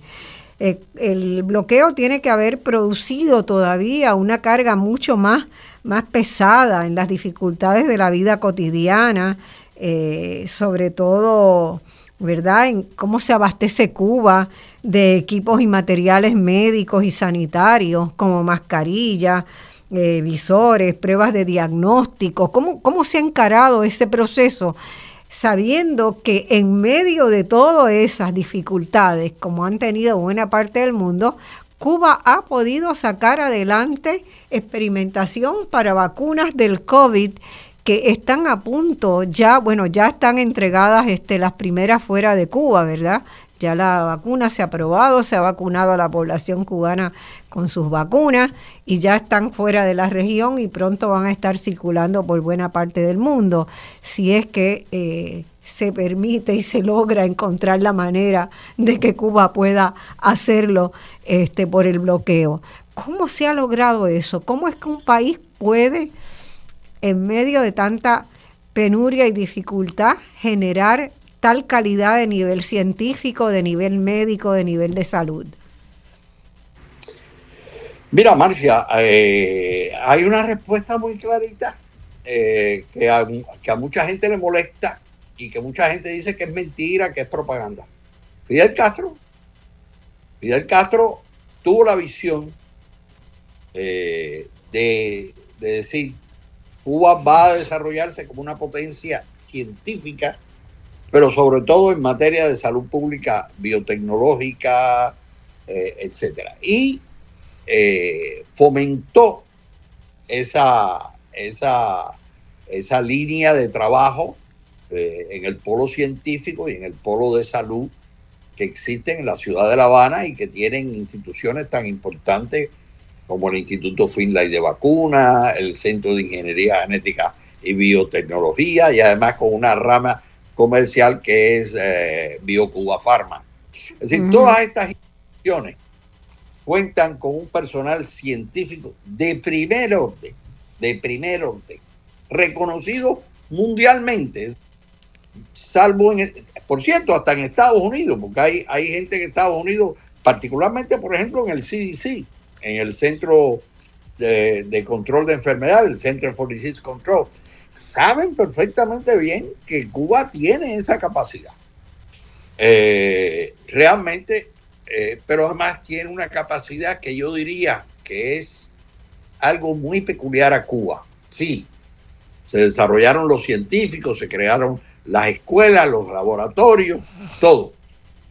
A: el bloqueo tiene que haber producido todavía una carga mucho más más pesada en las dificultades de la vida cotidiana, eh, sobre todo, ¿verdad?, en cómo se abastece Cuba de equipos y materiales médicos y sanitarios como mascarillas, eh, visores, pruebas de diagnóstico, ¿Cómo, cómo se ha encarado ese proceso sabiendo que en medio de todas esas dificultades, como han tenido buena parte del mundo, Cuba ha podido sacar adelante experimentación para vacunas del COVID que están a punto, ya, bueno, ya están entregadas este, las primeras fuera de Cuba, ¿verdad? Ya la vacuna se ha aprobado, se ha vacunado a la población cubana con sus vacunas y ya están fuera de la región y pronto van a estar circulando por buena parte del mundo, si es que eh, se permite y se logra encontrar la manera de que Cuba pueda hacerlo este, por el bloqueo. ¿Cómo se ha logrado eso? ¿Cómo es que un país puede, en medio de tanta penuria y dificultad, generar tal calidad de nivel científico, de nivel médico, de nivel de salud?
B: Mira, Marcia, eh, hay una respuesta muy clarita eh, que, que a mucha gente le molesta y que mucha gente dice que es mentira, que es propaganda. Fidel Castro, Fidel Castro tuvo la visión eh, de, decir, Cuba va a desarrollarse como una potencia científica, pero sobre todo en materia de salud pública, biotecnológica, eh, etcétera. Y eh, fomentó esa, esa, esa línea de trabajo eh, en el polo científico y en el polo de salud que existen en la ciudad de La Habana y que tienen instituciones tan importantes como el Instituto Finlay de Vacunas, el Centro de Ingeniería Genética y Biotecnología y además con una rama comercial que es eh, BioCuba Pharma. Es decir, todas estas instituciones cuentan con un personal científico de primer orden, de primer orden, reconocido mundialmente salvo en, por cierto, hasta en Estados Unidos, porque hay, hay gente en Estados Unidos, particularmente, por ejemplo, en el CDC, en el Centro de, Control de Enfermedades, el Center for Disease Control, saben perfectamente bien que Cuba tiene esa capacidad. Eh, realmente, eh, pero además tiene una capacidad que yo diría que es algo muy peculiar a Cuba. Sí, se desarrollaron los científicos, se crearon las escuelas, los laboratorios, todo.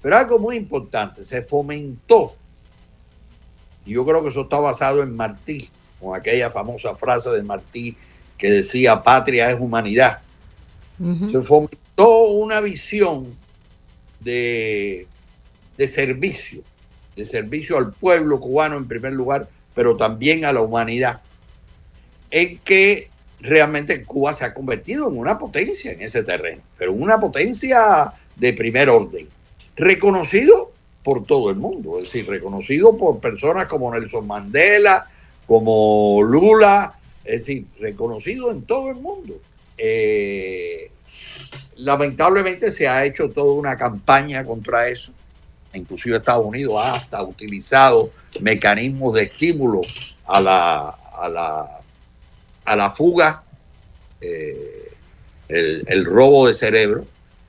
B: Pero algo muy importante, se fomentó, y yo creo que eso está basado en Martí, con aquella famosa frase de Martí que decía patria es humanidad. Se fomentó una visión de, de servicio, de servicio al pueblo cubano en primer lugar, pero también a la humanidad, en que realmente Cuba se ha convertido en una potencia en ese terreno, pero una potencia de primer orden, reconocido por todo el mundo, es decir, reconocido por personas como Nelson Mandela, como Lula, es decir, reconocido en todo el mundo. Eh, lamentablemente se ha hecho toda una campaña contra eso. Inclusive Estados Unidos ha hasta utilizado mecanismos de estímulo a la, a la, a la fuga, eh, el, robo de cerebro.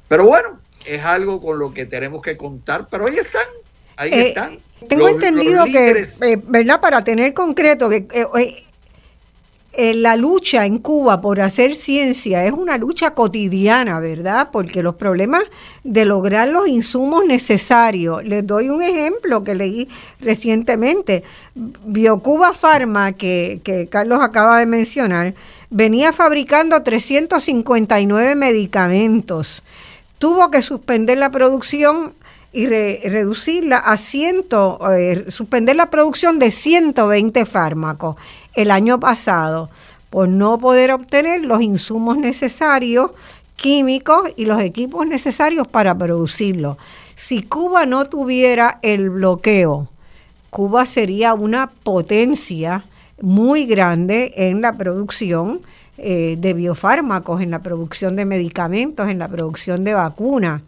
B: Pero bueno, es algo con lo que tenemos que contar, pero ahí están, ahí eh, están.
A: Tengo entendido que, ¿verdad? Para tener concreto, que eh, la lucha en Cuba por hacer ciencia es una lucha cotidiana, ¿verdad? Porque los problemas de lograr los insumos necesarios, les doy un ejemplo que leí recientemente, Biocuba Pharma, que, que Carlos acaba de mencionar, venía fabricando 359 medicamentos. Tuvo que suspender la producción y reducirla a 100, eh, suspender la producción de 120 fármacos el año pasado por no poder obtener los insumos necesarios químicos y los equipos necesarios para producirlo. Si Cuba no tuviera el bloqueo, Cuba sería una potencia muy grande en la producción eh, de biofármacos, en la producción de medicamentos, en la producción de vacunas.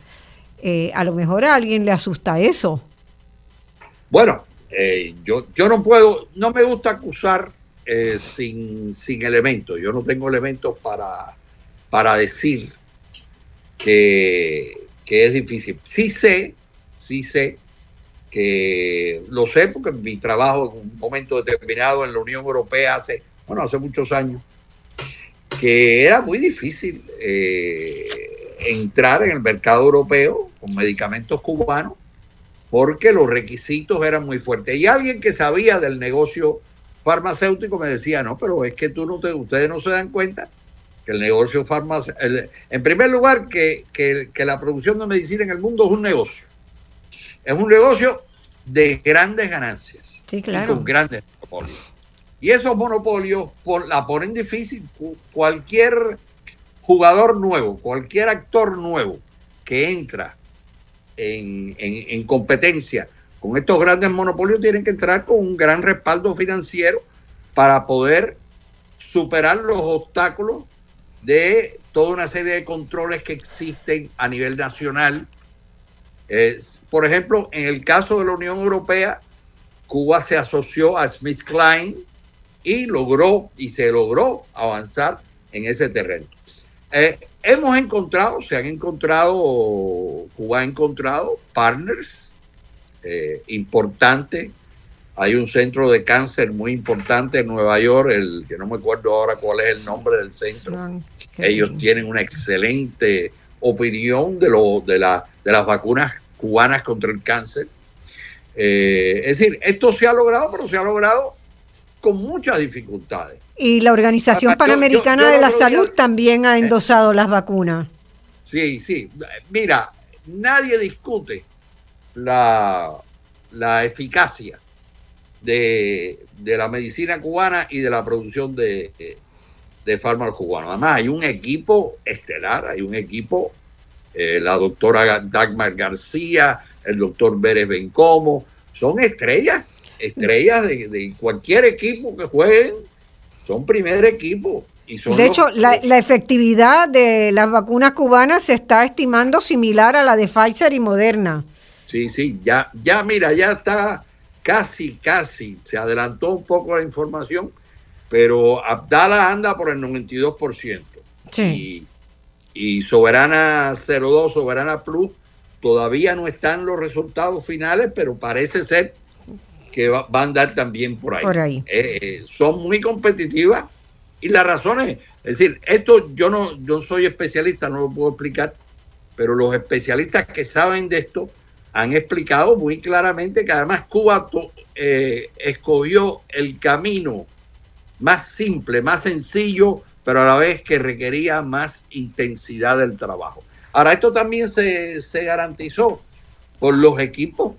A: Eh, a lo mejor a alguien le asusta eso.
B: Bueno, eh, yo, yo no puedo, no me gusta acusar eh, sin, sin elementos. Yo no tengo elementos para, para decir que, que, es difícil. Sí sé, sí sé que lo sé porque mi trabajo en un momento determinado en la Unión Europea hace, bueno, hace muchos años, que era muy difícil eh, entrar en el mercado europeo con medicamentos cubanos porque los requisitos eran muy fuertes. Y alguien que sabía del negocio farmacéutico me decía, no, pero es que tú no te, ustedes no se dan cuenta que el negocio farmacéutico, en primer lugar, que, la producción de medicina en el mundo es un negocio. Es un negocio de grandes ganancias.
A: Sí, claro. Y
B: con grandes monopolios. Y esos monopolios la ponen difícil. Cualquier jugador nuevo, cualquier actor nuevo que entra en, en competencia con estos grandes monopolios tienen que entrar con un gran respaldo financiero para poder superar los obstáculos de toda una serie de controles que existen a nivel nacional. por ejemplo, en el caso de la Unión Europea, Cuba se asoció a Smith Klein y logró y se logró avanzar en ese terreno. Eh, hemos encontrado, se han encontrado, Cuba ha encontrado partners eh, importante. Hay un centro de cáncer muy importante en Nueva York, el que no me acuerdo ahora cuál es el nombre del centro. Ellos tienen una excelente opinión de, lo, de, la, de las vacunas cubanas contra el cáncer. Eh, es decir, esto se ha logrado, pero se ha logrado con muchas dificultades.
A: Y la Organización Panamericana de la Salud también ha endosado las vacunas.
B: Sí, sí. Mira, nadie discute la, la eficacia de, la medicina cubana y de la producción de, de fármacos cubanos. Además, hay un equipo estelar, hay un equipo, eh, la doctora Dagmar García, el doctor Pérez Bencomo, son estrellas, estrellas de, cualquier equipo que jueguen, son primer equipo. Y son
A: de hecho, la, la, efectividad de las vacunas cubanas se está estimando similar a la de Pfizer y Moderna.
B: Sí, sí, ya, ya mira, ya está casi, casi, se adelantó un poco la información, pero Abdala anda por el 92%. Sí. Y, y Soberana 02, Soberana Plus, todavía no están los resultados finales, pero parece ser que va, van a andar también por ahí.
A: Por ahí.
B: Eh, eh, son muy competitivas y las razones, es decir, esto yo no, yo soy especialista, no lo puedo explicar, pero los especialistas que saben de esto han explicado muy claramente que además Cuba eh, escogió el camino más simple, más sencillo, pero a la vez que requería más intensidad del trabajo. Ahora, esto también se, garantizó por los equipos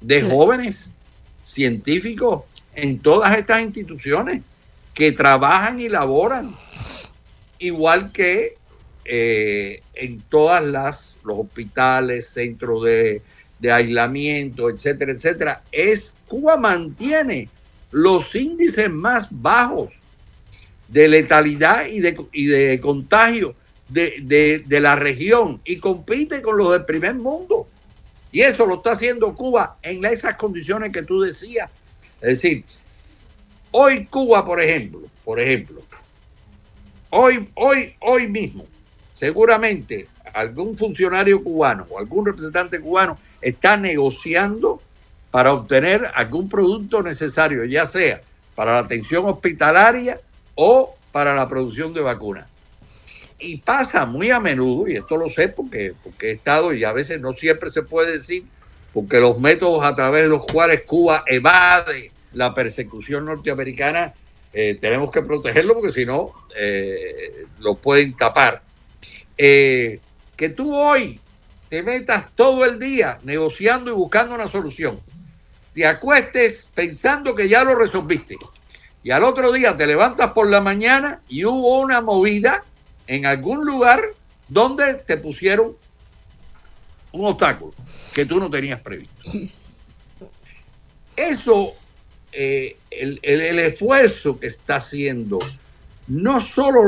B: de jóvenes científicos en todas estas instituciones que trabajan y laboran, igual que eh, en todas las los hospitales, centros de, de aislamiento, etcétera, etcétera. Es Cuba mantiene los índices más bajos de letalidad y de, y de contagio de, la región y compite con los del primer mundo. Y eso lo está haciendo Cuba en esas condiciones que tú decías. Es decir, hoy Cuba, por ejemplo, por ejemplo, hoy, hoy, hoy mismo, seguramente algún funcionario cubano o algún representante cubano está negociando para obtener algún producto necesario, ya sea para la atención hospitalaria o para la producción de vacunas. Y pasa muy a menudo, y esto lo sé porque, porque he estado y a veces no siempre se puede decir, porque los métodos a través de los cuales Cuba evade la persecución norteamericana, eh, tenemos que protegerlo porque si no, eh, lo pueden tapar. Eh, que tú hoy te metas todo el día negociando y buscando una solución te acuestes pensando que ya lo resolviste. Y al otro día te levantas por la mañana y hubo una movida en algún lugar donde te pusieron un obstáculo que tú no tenías previsto. Eso, eh, el, esfuerzo que está haciendo no solo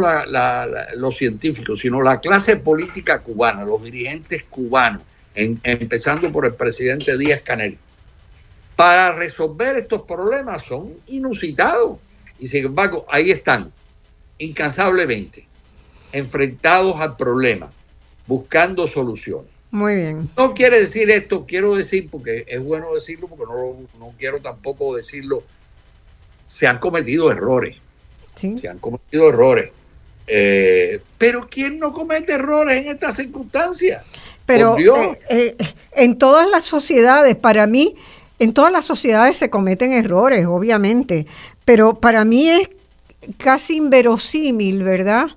B: los científicos, sino la clase política cubana, los dirigentes cubanos, empezando por el presidente Díaz Canel, para resolver estos problemas son inusitados. Y sin embargo, ahí están, incansablemente, enfrentados al problema, buscando soluciones.
A: Muy bien.
B: No quiere decir esto, quiero decir, porque es bueno decirlo, porque no, no quiero tampoco decirlo, se han cometido errores. ¿Sí? Se han cometido errores. Eh, pero ¿quién no comete errores en estas circunstancias?
A: Pero eh, eh, en todas las sociedades, para mí, en todas las sociedades se cometen errores, obviamente, pero para mí es casi inverosímil, ¿verdad?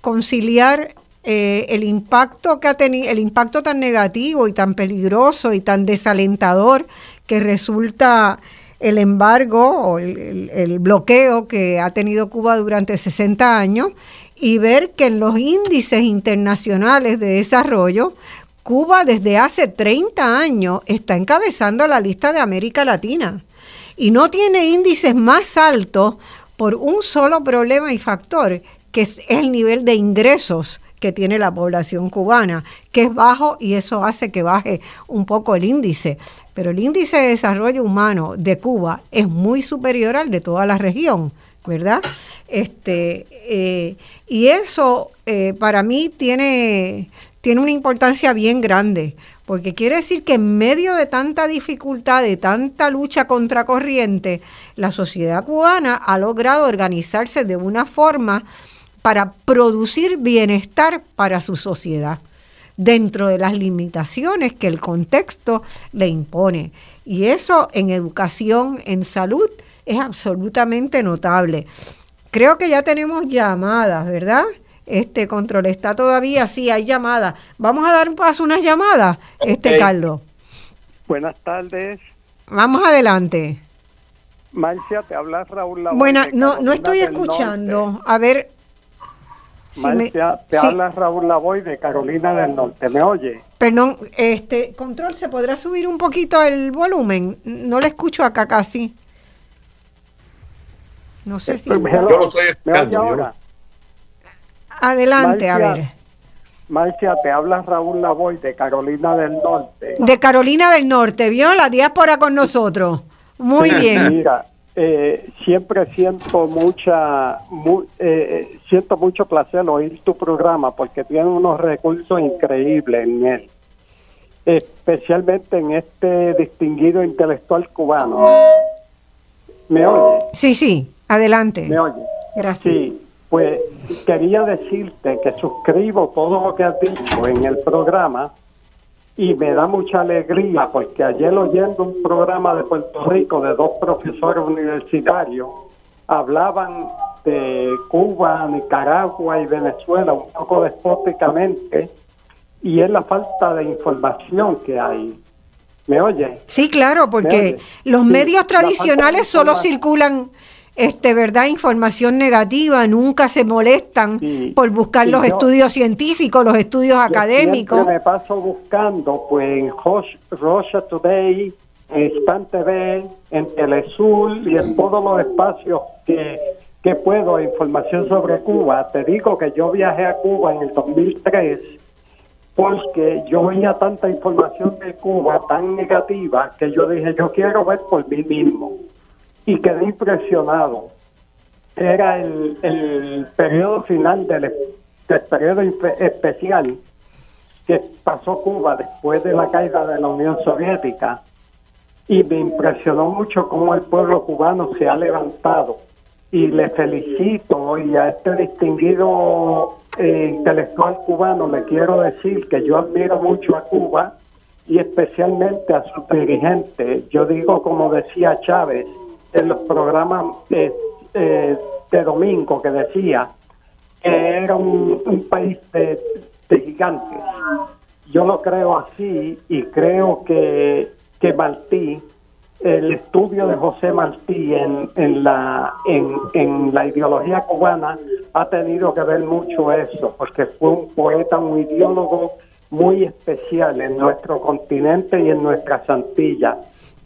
A: Conciliar eh, el impacto que ha tenido, el impacto tan negativo y tan peligroso y tan desalentador que resulta el embargo o el, el, bloqueo que ha tenido Cuba durante 60 años y ver que en los índices internacionales de desarrollo Cuba desde hace 30 años está encabezando la lista de América Latina y no tiene índices más altos por un solo problema y factor, que es el nivel de ingresos que tiene la población cubana, que es bajo y eso hace que baje un poco el índice. Pero el índice de desarrollo humano de Cuba es muy superior al de toda la región, ¿verdad? Este, eh, y eso eh, para mí tiene, tiene una importancia bien grande, porque quiere decir que en medio de tanta dificultad, de tanta lucha contra corriente, la sociedad cubana ha logrado organizarse de una forma para producir bienestar para su sociedad dentro de las limitaciones que el contexto le impone. Y eso en educación, en salud, es absolutamente notable. Creo que ya tenemos llamadas, ¿verdad? este control está todavía, sí, hay llamadas. Vamos a dar un paso unas llamadas, este Carlos.
D: Buenas tardes.
A: Vamos adelante.
D: Marcia, te habla Raúl.
A: Bueno, no, no estoy escuchando. A ver.
D: Marcia, te habla Raúl Lavoy de Carolina del Norte. ¿Me oye?
A: Perdón, este, control, ¿se podrá subir un poquito el volumen? No le escucho acá casi. No sé si... Yo
B: lo estoy escuchando. ahora?
A: Adelante, a ver.
D: Marcia, te habla Raúl Lavoy de Carolina del Norte.
A: De Carolina del Norte, ¿vio? La diáspora con nosotros. Muy bien.
D: Mira, eh, siempre siento mucha, eh, siento mucho placer oír tu programa porque tiene unos recursos increíbles en él, especialmente en este distinguido intelectual cubano. ¿Me oye?
A: Sí, sí, adelante.
D: ¿Me oye?
A: Gracias.
D: Sí, pues quería decirte que suscribo todo lo que has dicho en el programa y me da mucha alegría porque ayer oyendo un programa de Puerto Rico de dos profesores universitarios hablaban de Cuba, Nicaragua y Venezuela un poco despóticamente y es la falta de información que hay. ¿Me oye?
A: Sí, claro, porque los medios tradicionales solo circulan este, ¿verdad? Información negativa, nunca se molestan por buscar los estudios científicos, los estudios académicos.
D: me paso buscando, pues, en Rocha Today, en Span TV, en Telesur y en todos los espacios que, que puedo, información sobre Cuba. Te digo que yo viajé a Cuba en el 2003 porque yo veía tanta información de Cuba tan negativa que yo dije, yo quiero ver por mí mismo y quedé impresionado. Era el, el periodo final del, periodo especial que pasó Cuba después de la caída de la Unión Soviética y me impresionó mucho cómo el pueblo cubano se ha levantado y le felicito y a este distinguido eh, intelectual cubano le quiero decir que yo admiro mucho a Cuba y especialmente a sus dirigentes. Yo digo, como decía Chávez, en los programas de, eh, de domingo que decía que era un, país de, gigantes. Yo lo creo así y creo que, que Martí, el estudio de José Martí en, en, la, en, en la ideología cubana ha tenido que ver mucho eso, porque fue un poeta, un ideólogo muy especial en nuestro continente y en nuestra Santilla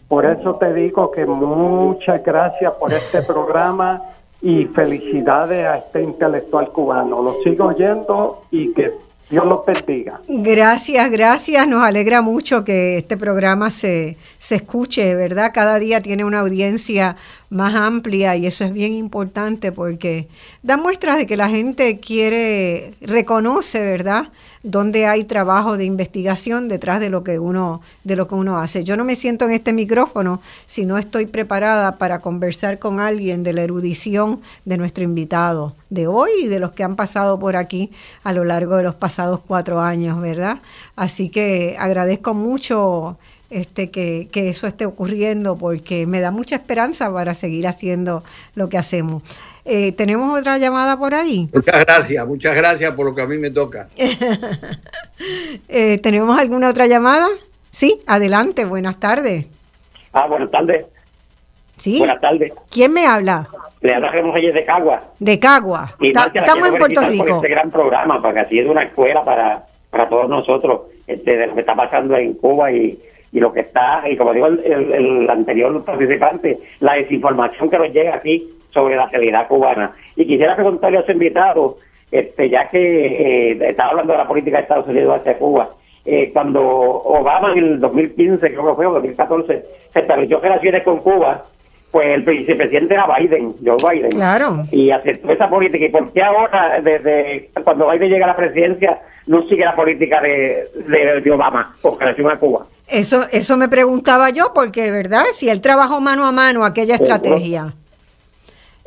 D: por eso te digo que muchas gracias por este programa y felicidades a este intelectual cubano. Lo sigo oyendo y que Dios los bendiga.
A: Gracias, gracias. Nos alegra mucho que este programa se, se escuche, ¿verdad? Cada día tiene una audiencia más amplia y eso es bien importante porque da muestras de que la gente quiere, reconoce, ¿verdad? Donde hay trabajo de investigación detrás de lo que uno de lo que uno hace. Yo no me siento en este micrófono si no estoy preparada para conversar con alguien de la erudición de nuestro invitado de hoy y de los que han pasado por aquí a lo largo de los pasados cuatro años, ¿verdad? Así que agradezco mucho este, que, que, eso esté ocurriendo porque me da mucha esperanza para seguir haciendo lo que hacemos. Eh, ¿Tenemos otra llamada por ahí?
B: Muchas gracias, muchas gracias por lo que a mí me toca.
A: eh, ¿Tenemos alguna otra llamada? Sí, adelante, buenas tardes.
E: Ah, buenas tardes.
A: Sí.
E: Buenas tardes.
A: ¿Quién me habla?
E: Le hablamos ayer de Cagua.
A: De Cagua. estamos en Puerto Rico. Por
E: este gran programa, para que así es una escuela para, para todos nosotros este, de lo que está pasando en Cuba y y lo que está, y como digo el, el, anterior participante, la desinformación que nos llega aquí sobre la realidad cubana. Y quisiera preguntarle a su invitado, este, ya que eh, estaba hablando de la política de Estados Unidos hacia Cuba, eh, cuando Obama en el 2015, creo que fue, o 2014, se estableció relaciones con Cuba, pues el vicepresidente era Biden, Joe Biden.
A: Claro.
E: Y aceptó esa política. ¿Y por qué ahora, desde cuando Biden llega a la presidencia, no sigue la política de, de, Obama con relación a Cuba?
A: Eso, eso me preguntaba yo, porque, ¿verdad? Si él trabajó mano a mano aquella estrategia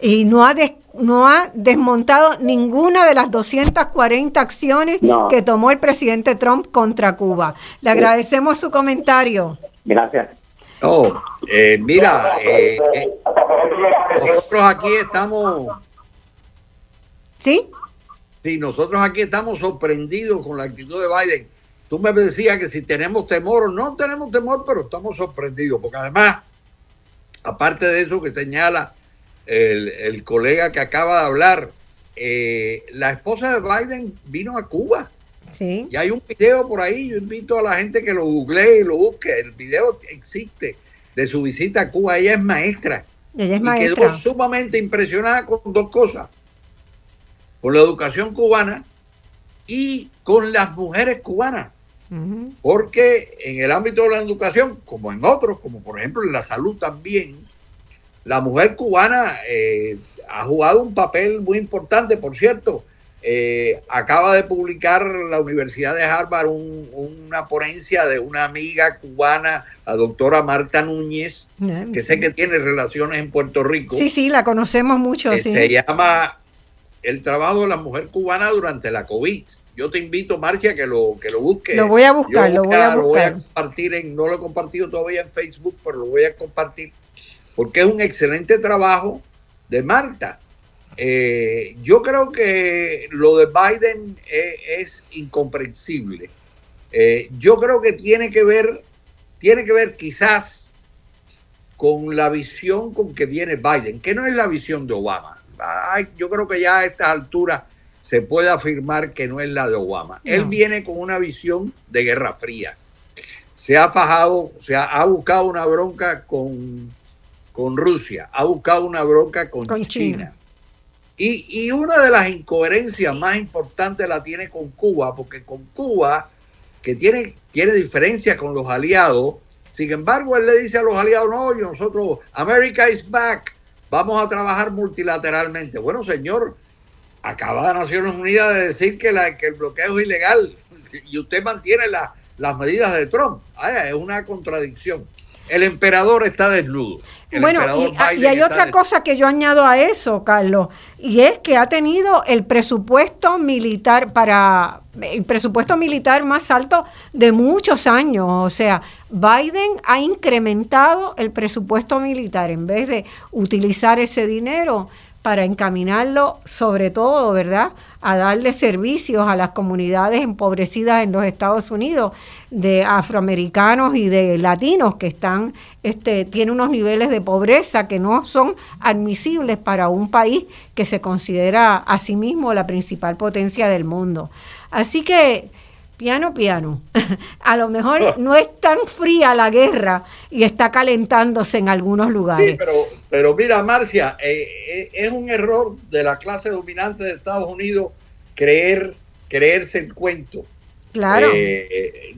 A: y no ha, no ha desmontado ninguna de las 240 acciones que tomó el presidente Trump contra Cuba. Le agradecemos su comentario.
E: Gracias.
B: No, eh, mira, eh, eh, nosotros aquí estamos.
A: ¿Sí?
B: Sí, nosotros aquí estamos sorprendidos con la actitud de Biden Tú me decías que si tenemos temor o no tenemos temor, pero estamos sorprendidos, porque además, aparte de eso que señala el, colega que acaba de hablar, eh, la esposa de Biden vino a Cuba.
A: Sí.
B: Y hay un video por ahí, yo invito a la gente que lo googlee y lo busque. El video existe de su visita a Cuba. Ella es maestra.
A: Ella es
B: y
A: maestra.
B: quedó sumamente impresionada con dos cosas. Con la educación cubana y con las mujeres cubanas. Porque en el ámbito de la educación, como en otros, como por ejemplo en la salud también, la mujer cubana eh, ha jugado un papel muy importante, por cierto. Eh, acaba de publicar la Universidad de Harvard una ponencia de una amiga cubana, la doctora Marta Núñez, que sé que tiene relaciones en Puerto Rico.
A: Sí, sí, la conocemos mucho.
B: Se llama el trabajo de la mujer cubana durante la COVID. Yo te invito, Marcia, que lo, que lo busques.
A: Lo voy a buscar, lo voy a buscar. Lo voy a
B: compartir, en, no lo he compartido todavía en Facebook, pero lo voy a compartir porque es un excelente trabajo de Marta. Eh, yo creo que lo de Biden es, incomprensible. Eh, yo creo que tiene que ver, tiene que ver quizás con la visión con que viene Biden, que no es la visión de Obama. Yo creo que ya a estas alturas se puede afirmar que no es la de Obama. Él viene con una visión de guerra fría. Se ha fajado, se ha buscado una bronca con con Rusia, ha buscado una bronca con, China. Y, una de las incoherencias más importantes la tiene con Cuba, porque con Cuba, que tiene, tiene diferencia con los aliados, sin embargo, él le dice a los aliados, no, nosotros, America is back, vamos a trabajar multilateralmente. Bueno, señor, acaba Naciones Unidas de decir que, el bloqueo es ilegal y usted mantiene las medidas de Trump. es una contradicción. El emperador está desnudo
A: bueno, y, hay otra cosa que yo añado a eso, Carlos, y es que ha tenido el presupuesto militar para el presupuesto militar más alto de muchos años. O sea, Biden ha incrementado el presupuesto militar en vez de utilizar ese dinero para encaminarlo sobre todo, ¿verdad?, a darle servicios a las comunidades empobrecidas en los Estados Unidos, de afroamericanos y de latinos que están, este, tienen unos niveles de pobreza que no son admisibles para un país que se considera a sí mismo la principal potencia del mundo. Así que piano, piano. A lo mejor no es tan fría la guerra y está calentándose en algunos lugares. Sí,
B: pero, pero mira, Marcia, eh, eh, es un error de la clase dominante de Estados Unidos creer, creerse el cuento.
A: Claro.
B: Eh,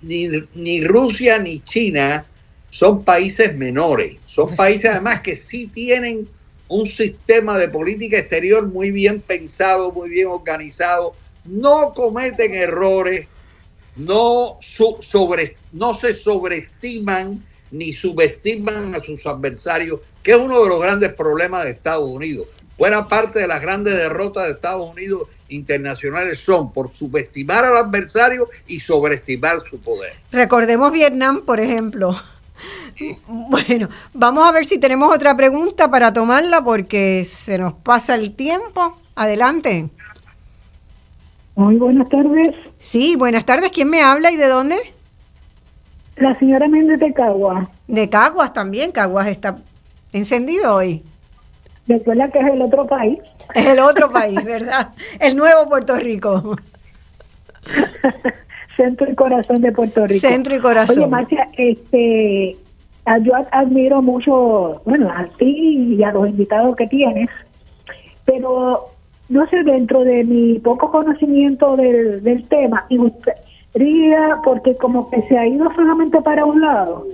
B: ni, ni, Rusia ni China son países menores, son países además que sí tienen un sistema de política exterior muy bien pensado, muy bien organizado, no cometen errores, no, se sobreestiman ni subestiman a sus adversarios, que es uno de los grandes problemas de Estados Unidos. Buena parte de las grandes derrotas de Estados Unidos internacionales son por subestimar al adversario y sobreestimar su poder.
A: Recordemos Vietnam, por ejemplo. Bueno, vamos a ver si tenemos otra pregunta para tomarla porque se nos pasa el tiempo. Adelante.
F: Muy buenas tardes.
A: Sí, buenas tardes. ¿Quién me habla y de dónde?
F: La señora Méndez de Caguas.
A: De Caguas también. Caguas está encendido hoy.
F: Recuerda que es el otro país.
A: Es el otro país, ¿verdad? El nuevo Puerto Rico.
F: Centro y corazón de Puerto Rico.
A: Centro y corazón.
F: Oye, Marcia, este, yo admiro mucho, bueno, a ti y a los invitados que tienes, pero no sé, dentro de mi poco conocimiento del, del tema, y gustaría, porque como que se ha ido solamente para un lado,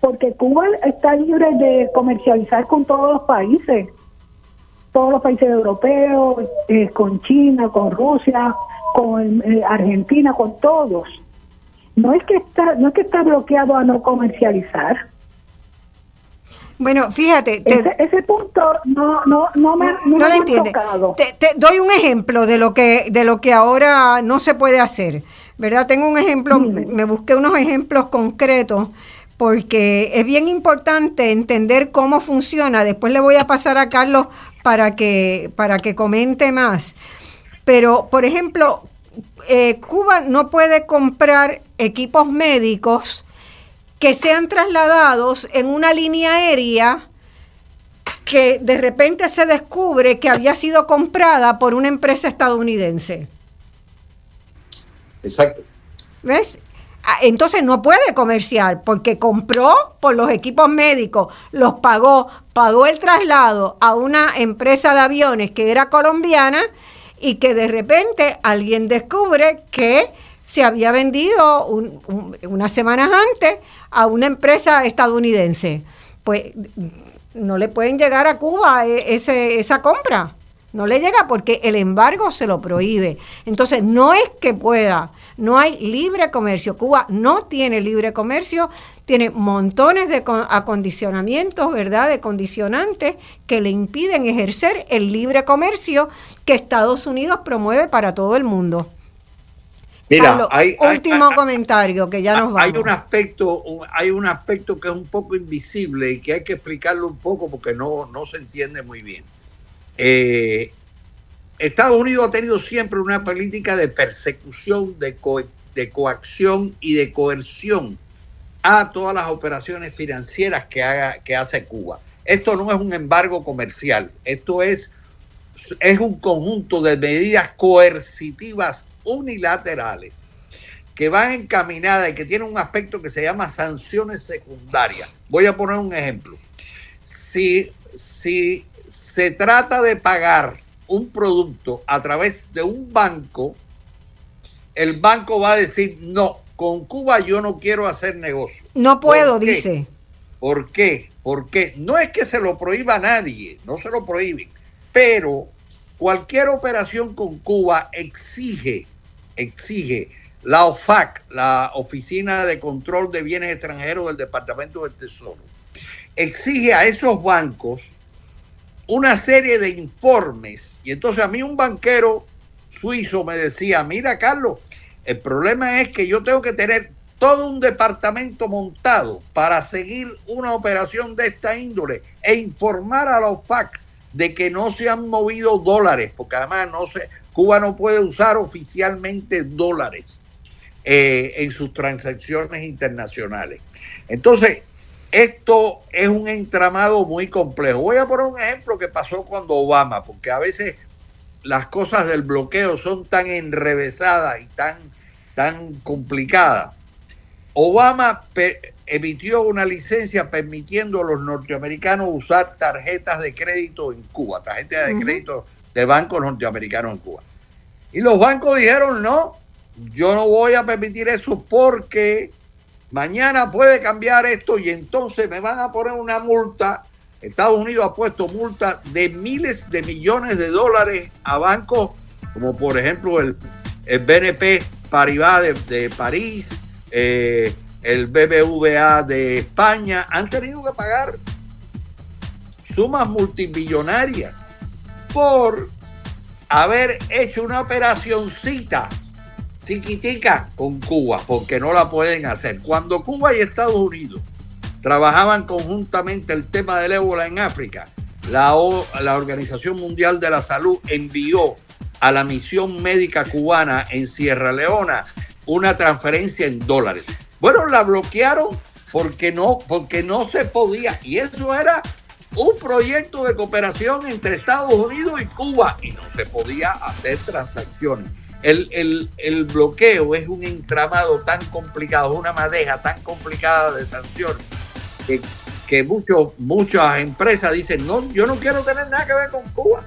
F: porque Cuba está libre de comercializar con todos los países, todos los países europeos, eh, con China, con Rusia, con eh, Argentina, con todos. No es que está, no es que está bloqueado a no comercializar,
A: bueno, fíjate.
F: ese, punto no, no, no me, no, lo entiende.
A: Te, doy un ejemplo de lo que de lo que ahora no se puede hacer, ¿verdad? Tengo un ejemplo, me busqué unos ejemplos concretos porque es bien importante entender cómo funciona. Después le voy a pasar a Carlos para que para que comente más. Pero, por ejemplo, eh, Cuba no puede comprar equipos médicos que sean trasladados en una línea aérea que de repente se descubre que había sido comprada por una empresa estadounidense.
B: Exacto.
A: ¿Ves? Ah, entonces no puede comercial porque compró por los equipos médicos, los pagó, pagó el traslado a una empresa de aviones que era colombiana y que de repente alguien descubre que se había vendido unas semanas antes a una empresa estadounidense. Pues no le pueden llegar a Cuba e, ese, esa compra. No le llega porque el embargo se lo prohíbe. Entonces, no es que pueda, no hay libre comercio. Cuba no tiene libre comercio, tiene montones de acondicionamientos, ¿verdad? De condicionantes que le impiden ejercer el libre comercio que Estados Unidos promueve para todo el mundo.
B: Mira, hay,
A: último comentario que ya nos vamos.
B: Hay un aspecto, hay un aspecto que es un poco invisible y que hay que explicarlo un poco porque no, no se entiende muy bien. Eh, Estados Unidos ha tenido siempre una política de persecución, de, de coacción y de coerción a todas las operaciones financieras que, haga, que hace Cuba. Esto no es un embargo comercial, esto es, es un conjunto de medidas coercitivas unilaterales que van encaminadas y que tienen un aspecto que se llama sanciones secundarias. Voy a poner un ejemplo. Si, si se trata de pagar un producto a través de un banco, el banco va a decir, no, con Cuba yo no quiero hacer negocio.
A: No puedo, dice.
B: ¿Por qué? Porque no es que se lo prohíba a nadie, no se lo prohíben, pero cualquier operación con Cuba exige, exige la OFAC, la Oficina de Control de Bienes Extranjeros del Departamento del Tesoro, exige a esos bancos una serie de informes. Y entonces a mí un banquero suizo me decía, mira Carlos, el problema es que yo tengo que tener todo un departamento montado para seguir una operación de esta índole e informar a la OFAC de que no se han movido dólares, porque además no se, Cuba no puede usar oficialmente dólares eh, en sus transacciones internacionales. Entonces, esto es un entramado muy complejo. Voy a poner un ejemplo que pasó cuando Obama, porque a veces las cosas del bloqueo son tan enrevesadas y tan, tan complicadas. Obama emitió una licencia permitiendo a los norteamericanos usar tarjetas de crédito en Cuba, tarjetas de crédito de bancos norteamericanos en Cuba. Y los bancos dijeron, no, yo no voy a permitir eso porque Mañana puede cambiar esto y entonces me van a poner una multa. Estados Unidos ha puesto multa de miles de millones de dólares a bancos como por ejemplo el, BNP Paribas de, París, eh, el BBVA de España, han tenido que pagar sumas multimillonarias por haber hecho una operacioncita tiquitica con Cuba, porque no la pueden hacer. Cuando Cuba y Estados Unidos trabajaban conjuntamente el tema del ébola en África, la, la Organización Mundial de la Salud envió a la misión médica cubana en Sierra Leona una transferencia en dólares. Bueno, la bloquearon porque no, porque no se podía. Y eso era un proyecto de cooperación entre Estados Unidos y Cuba y no se podía hacer transacciones. El, bloqueo es un entramado tan complicado, una madeja tan complicada de sanciones que, que muchas empresas dicen, no, yo no quiero tener nada que ver con Cuba.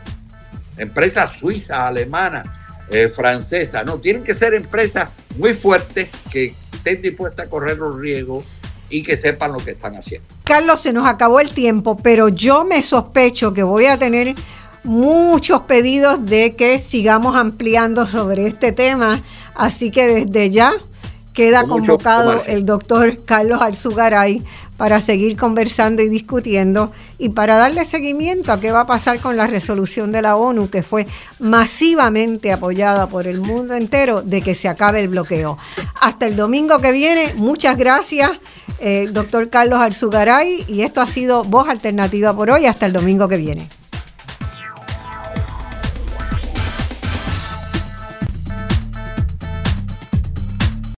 B: Empresas suizas, alemanas, eh, francesas, no, tienen que ser empresas muy fuertes que estén dispuestas a correr los riesgos y que sepan lo que están haciendo.
A: Carlos, se nos acabó el tiempo, pero yo me sospecho que voy a tener muchos pedidos de que sigamos ampliando sobre este tema, así que desde ya queda convocado el doctor Carlos Alzugaray para seguir conversando y discutiendo y para darle seguimiento a qué va a pasar con la resolución de la ONU que fue masivamente apoyada por el mundo entero de que se acabe el bloqueo. Hasta el domingo que viene, muchas gracias, eh, doctor Carlos Alzugaray, y esto ha sido Voz Alternativa por hoy, hasta el domingo que viene.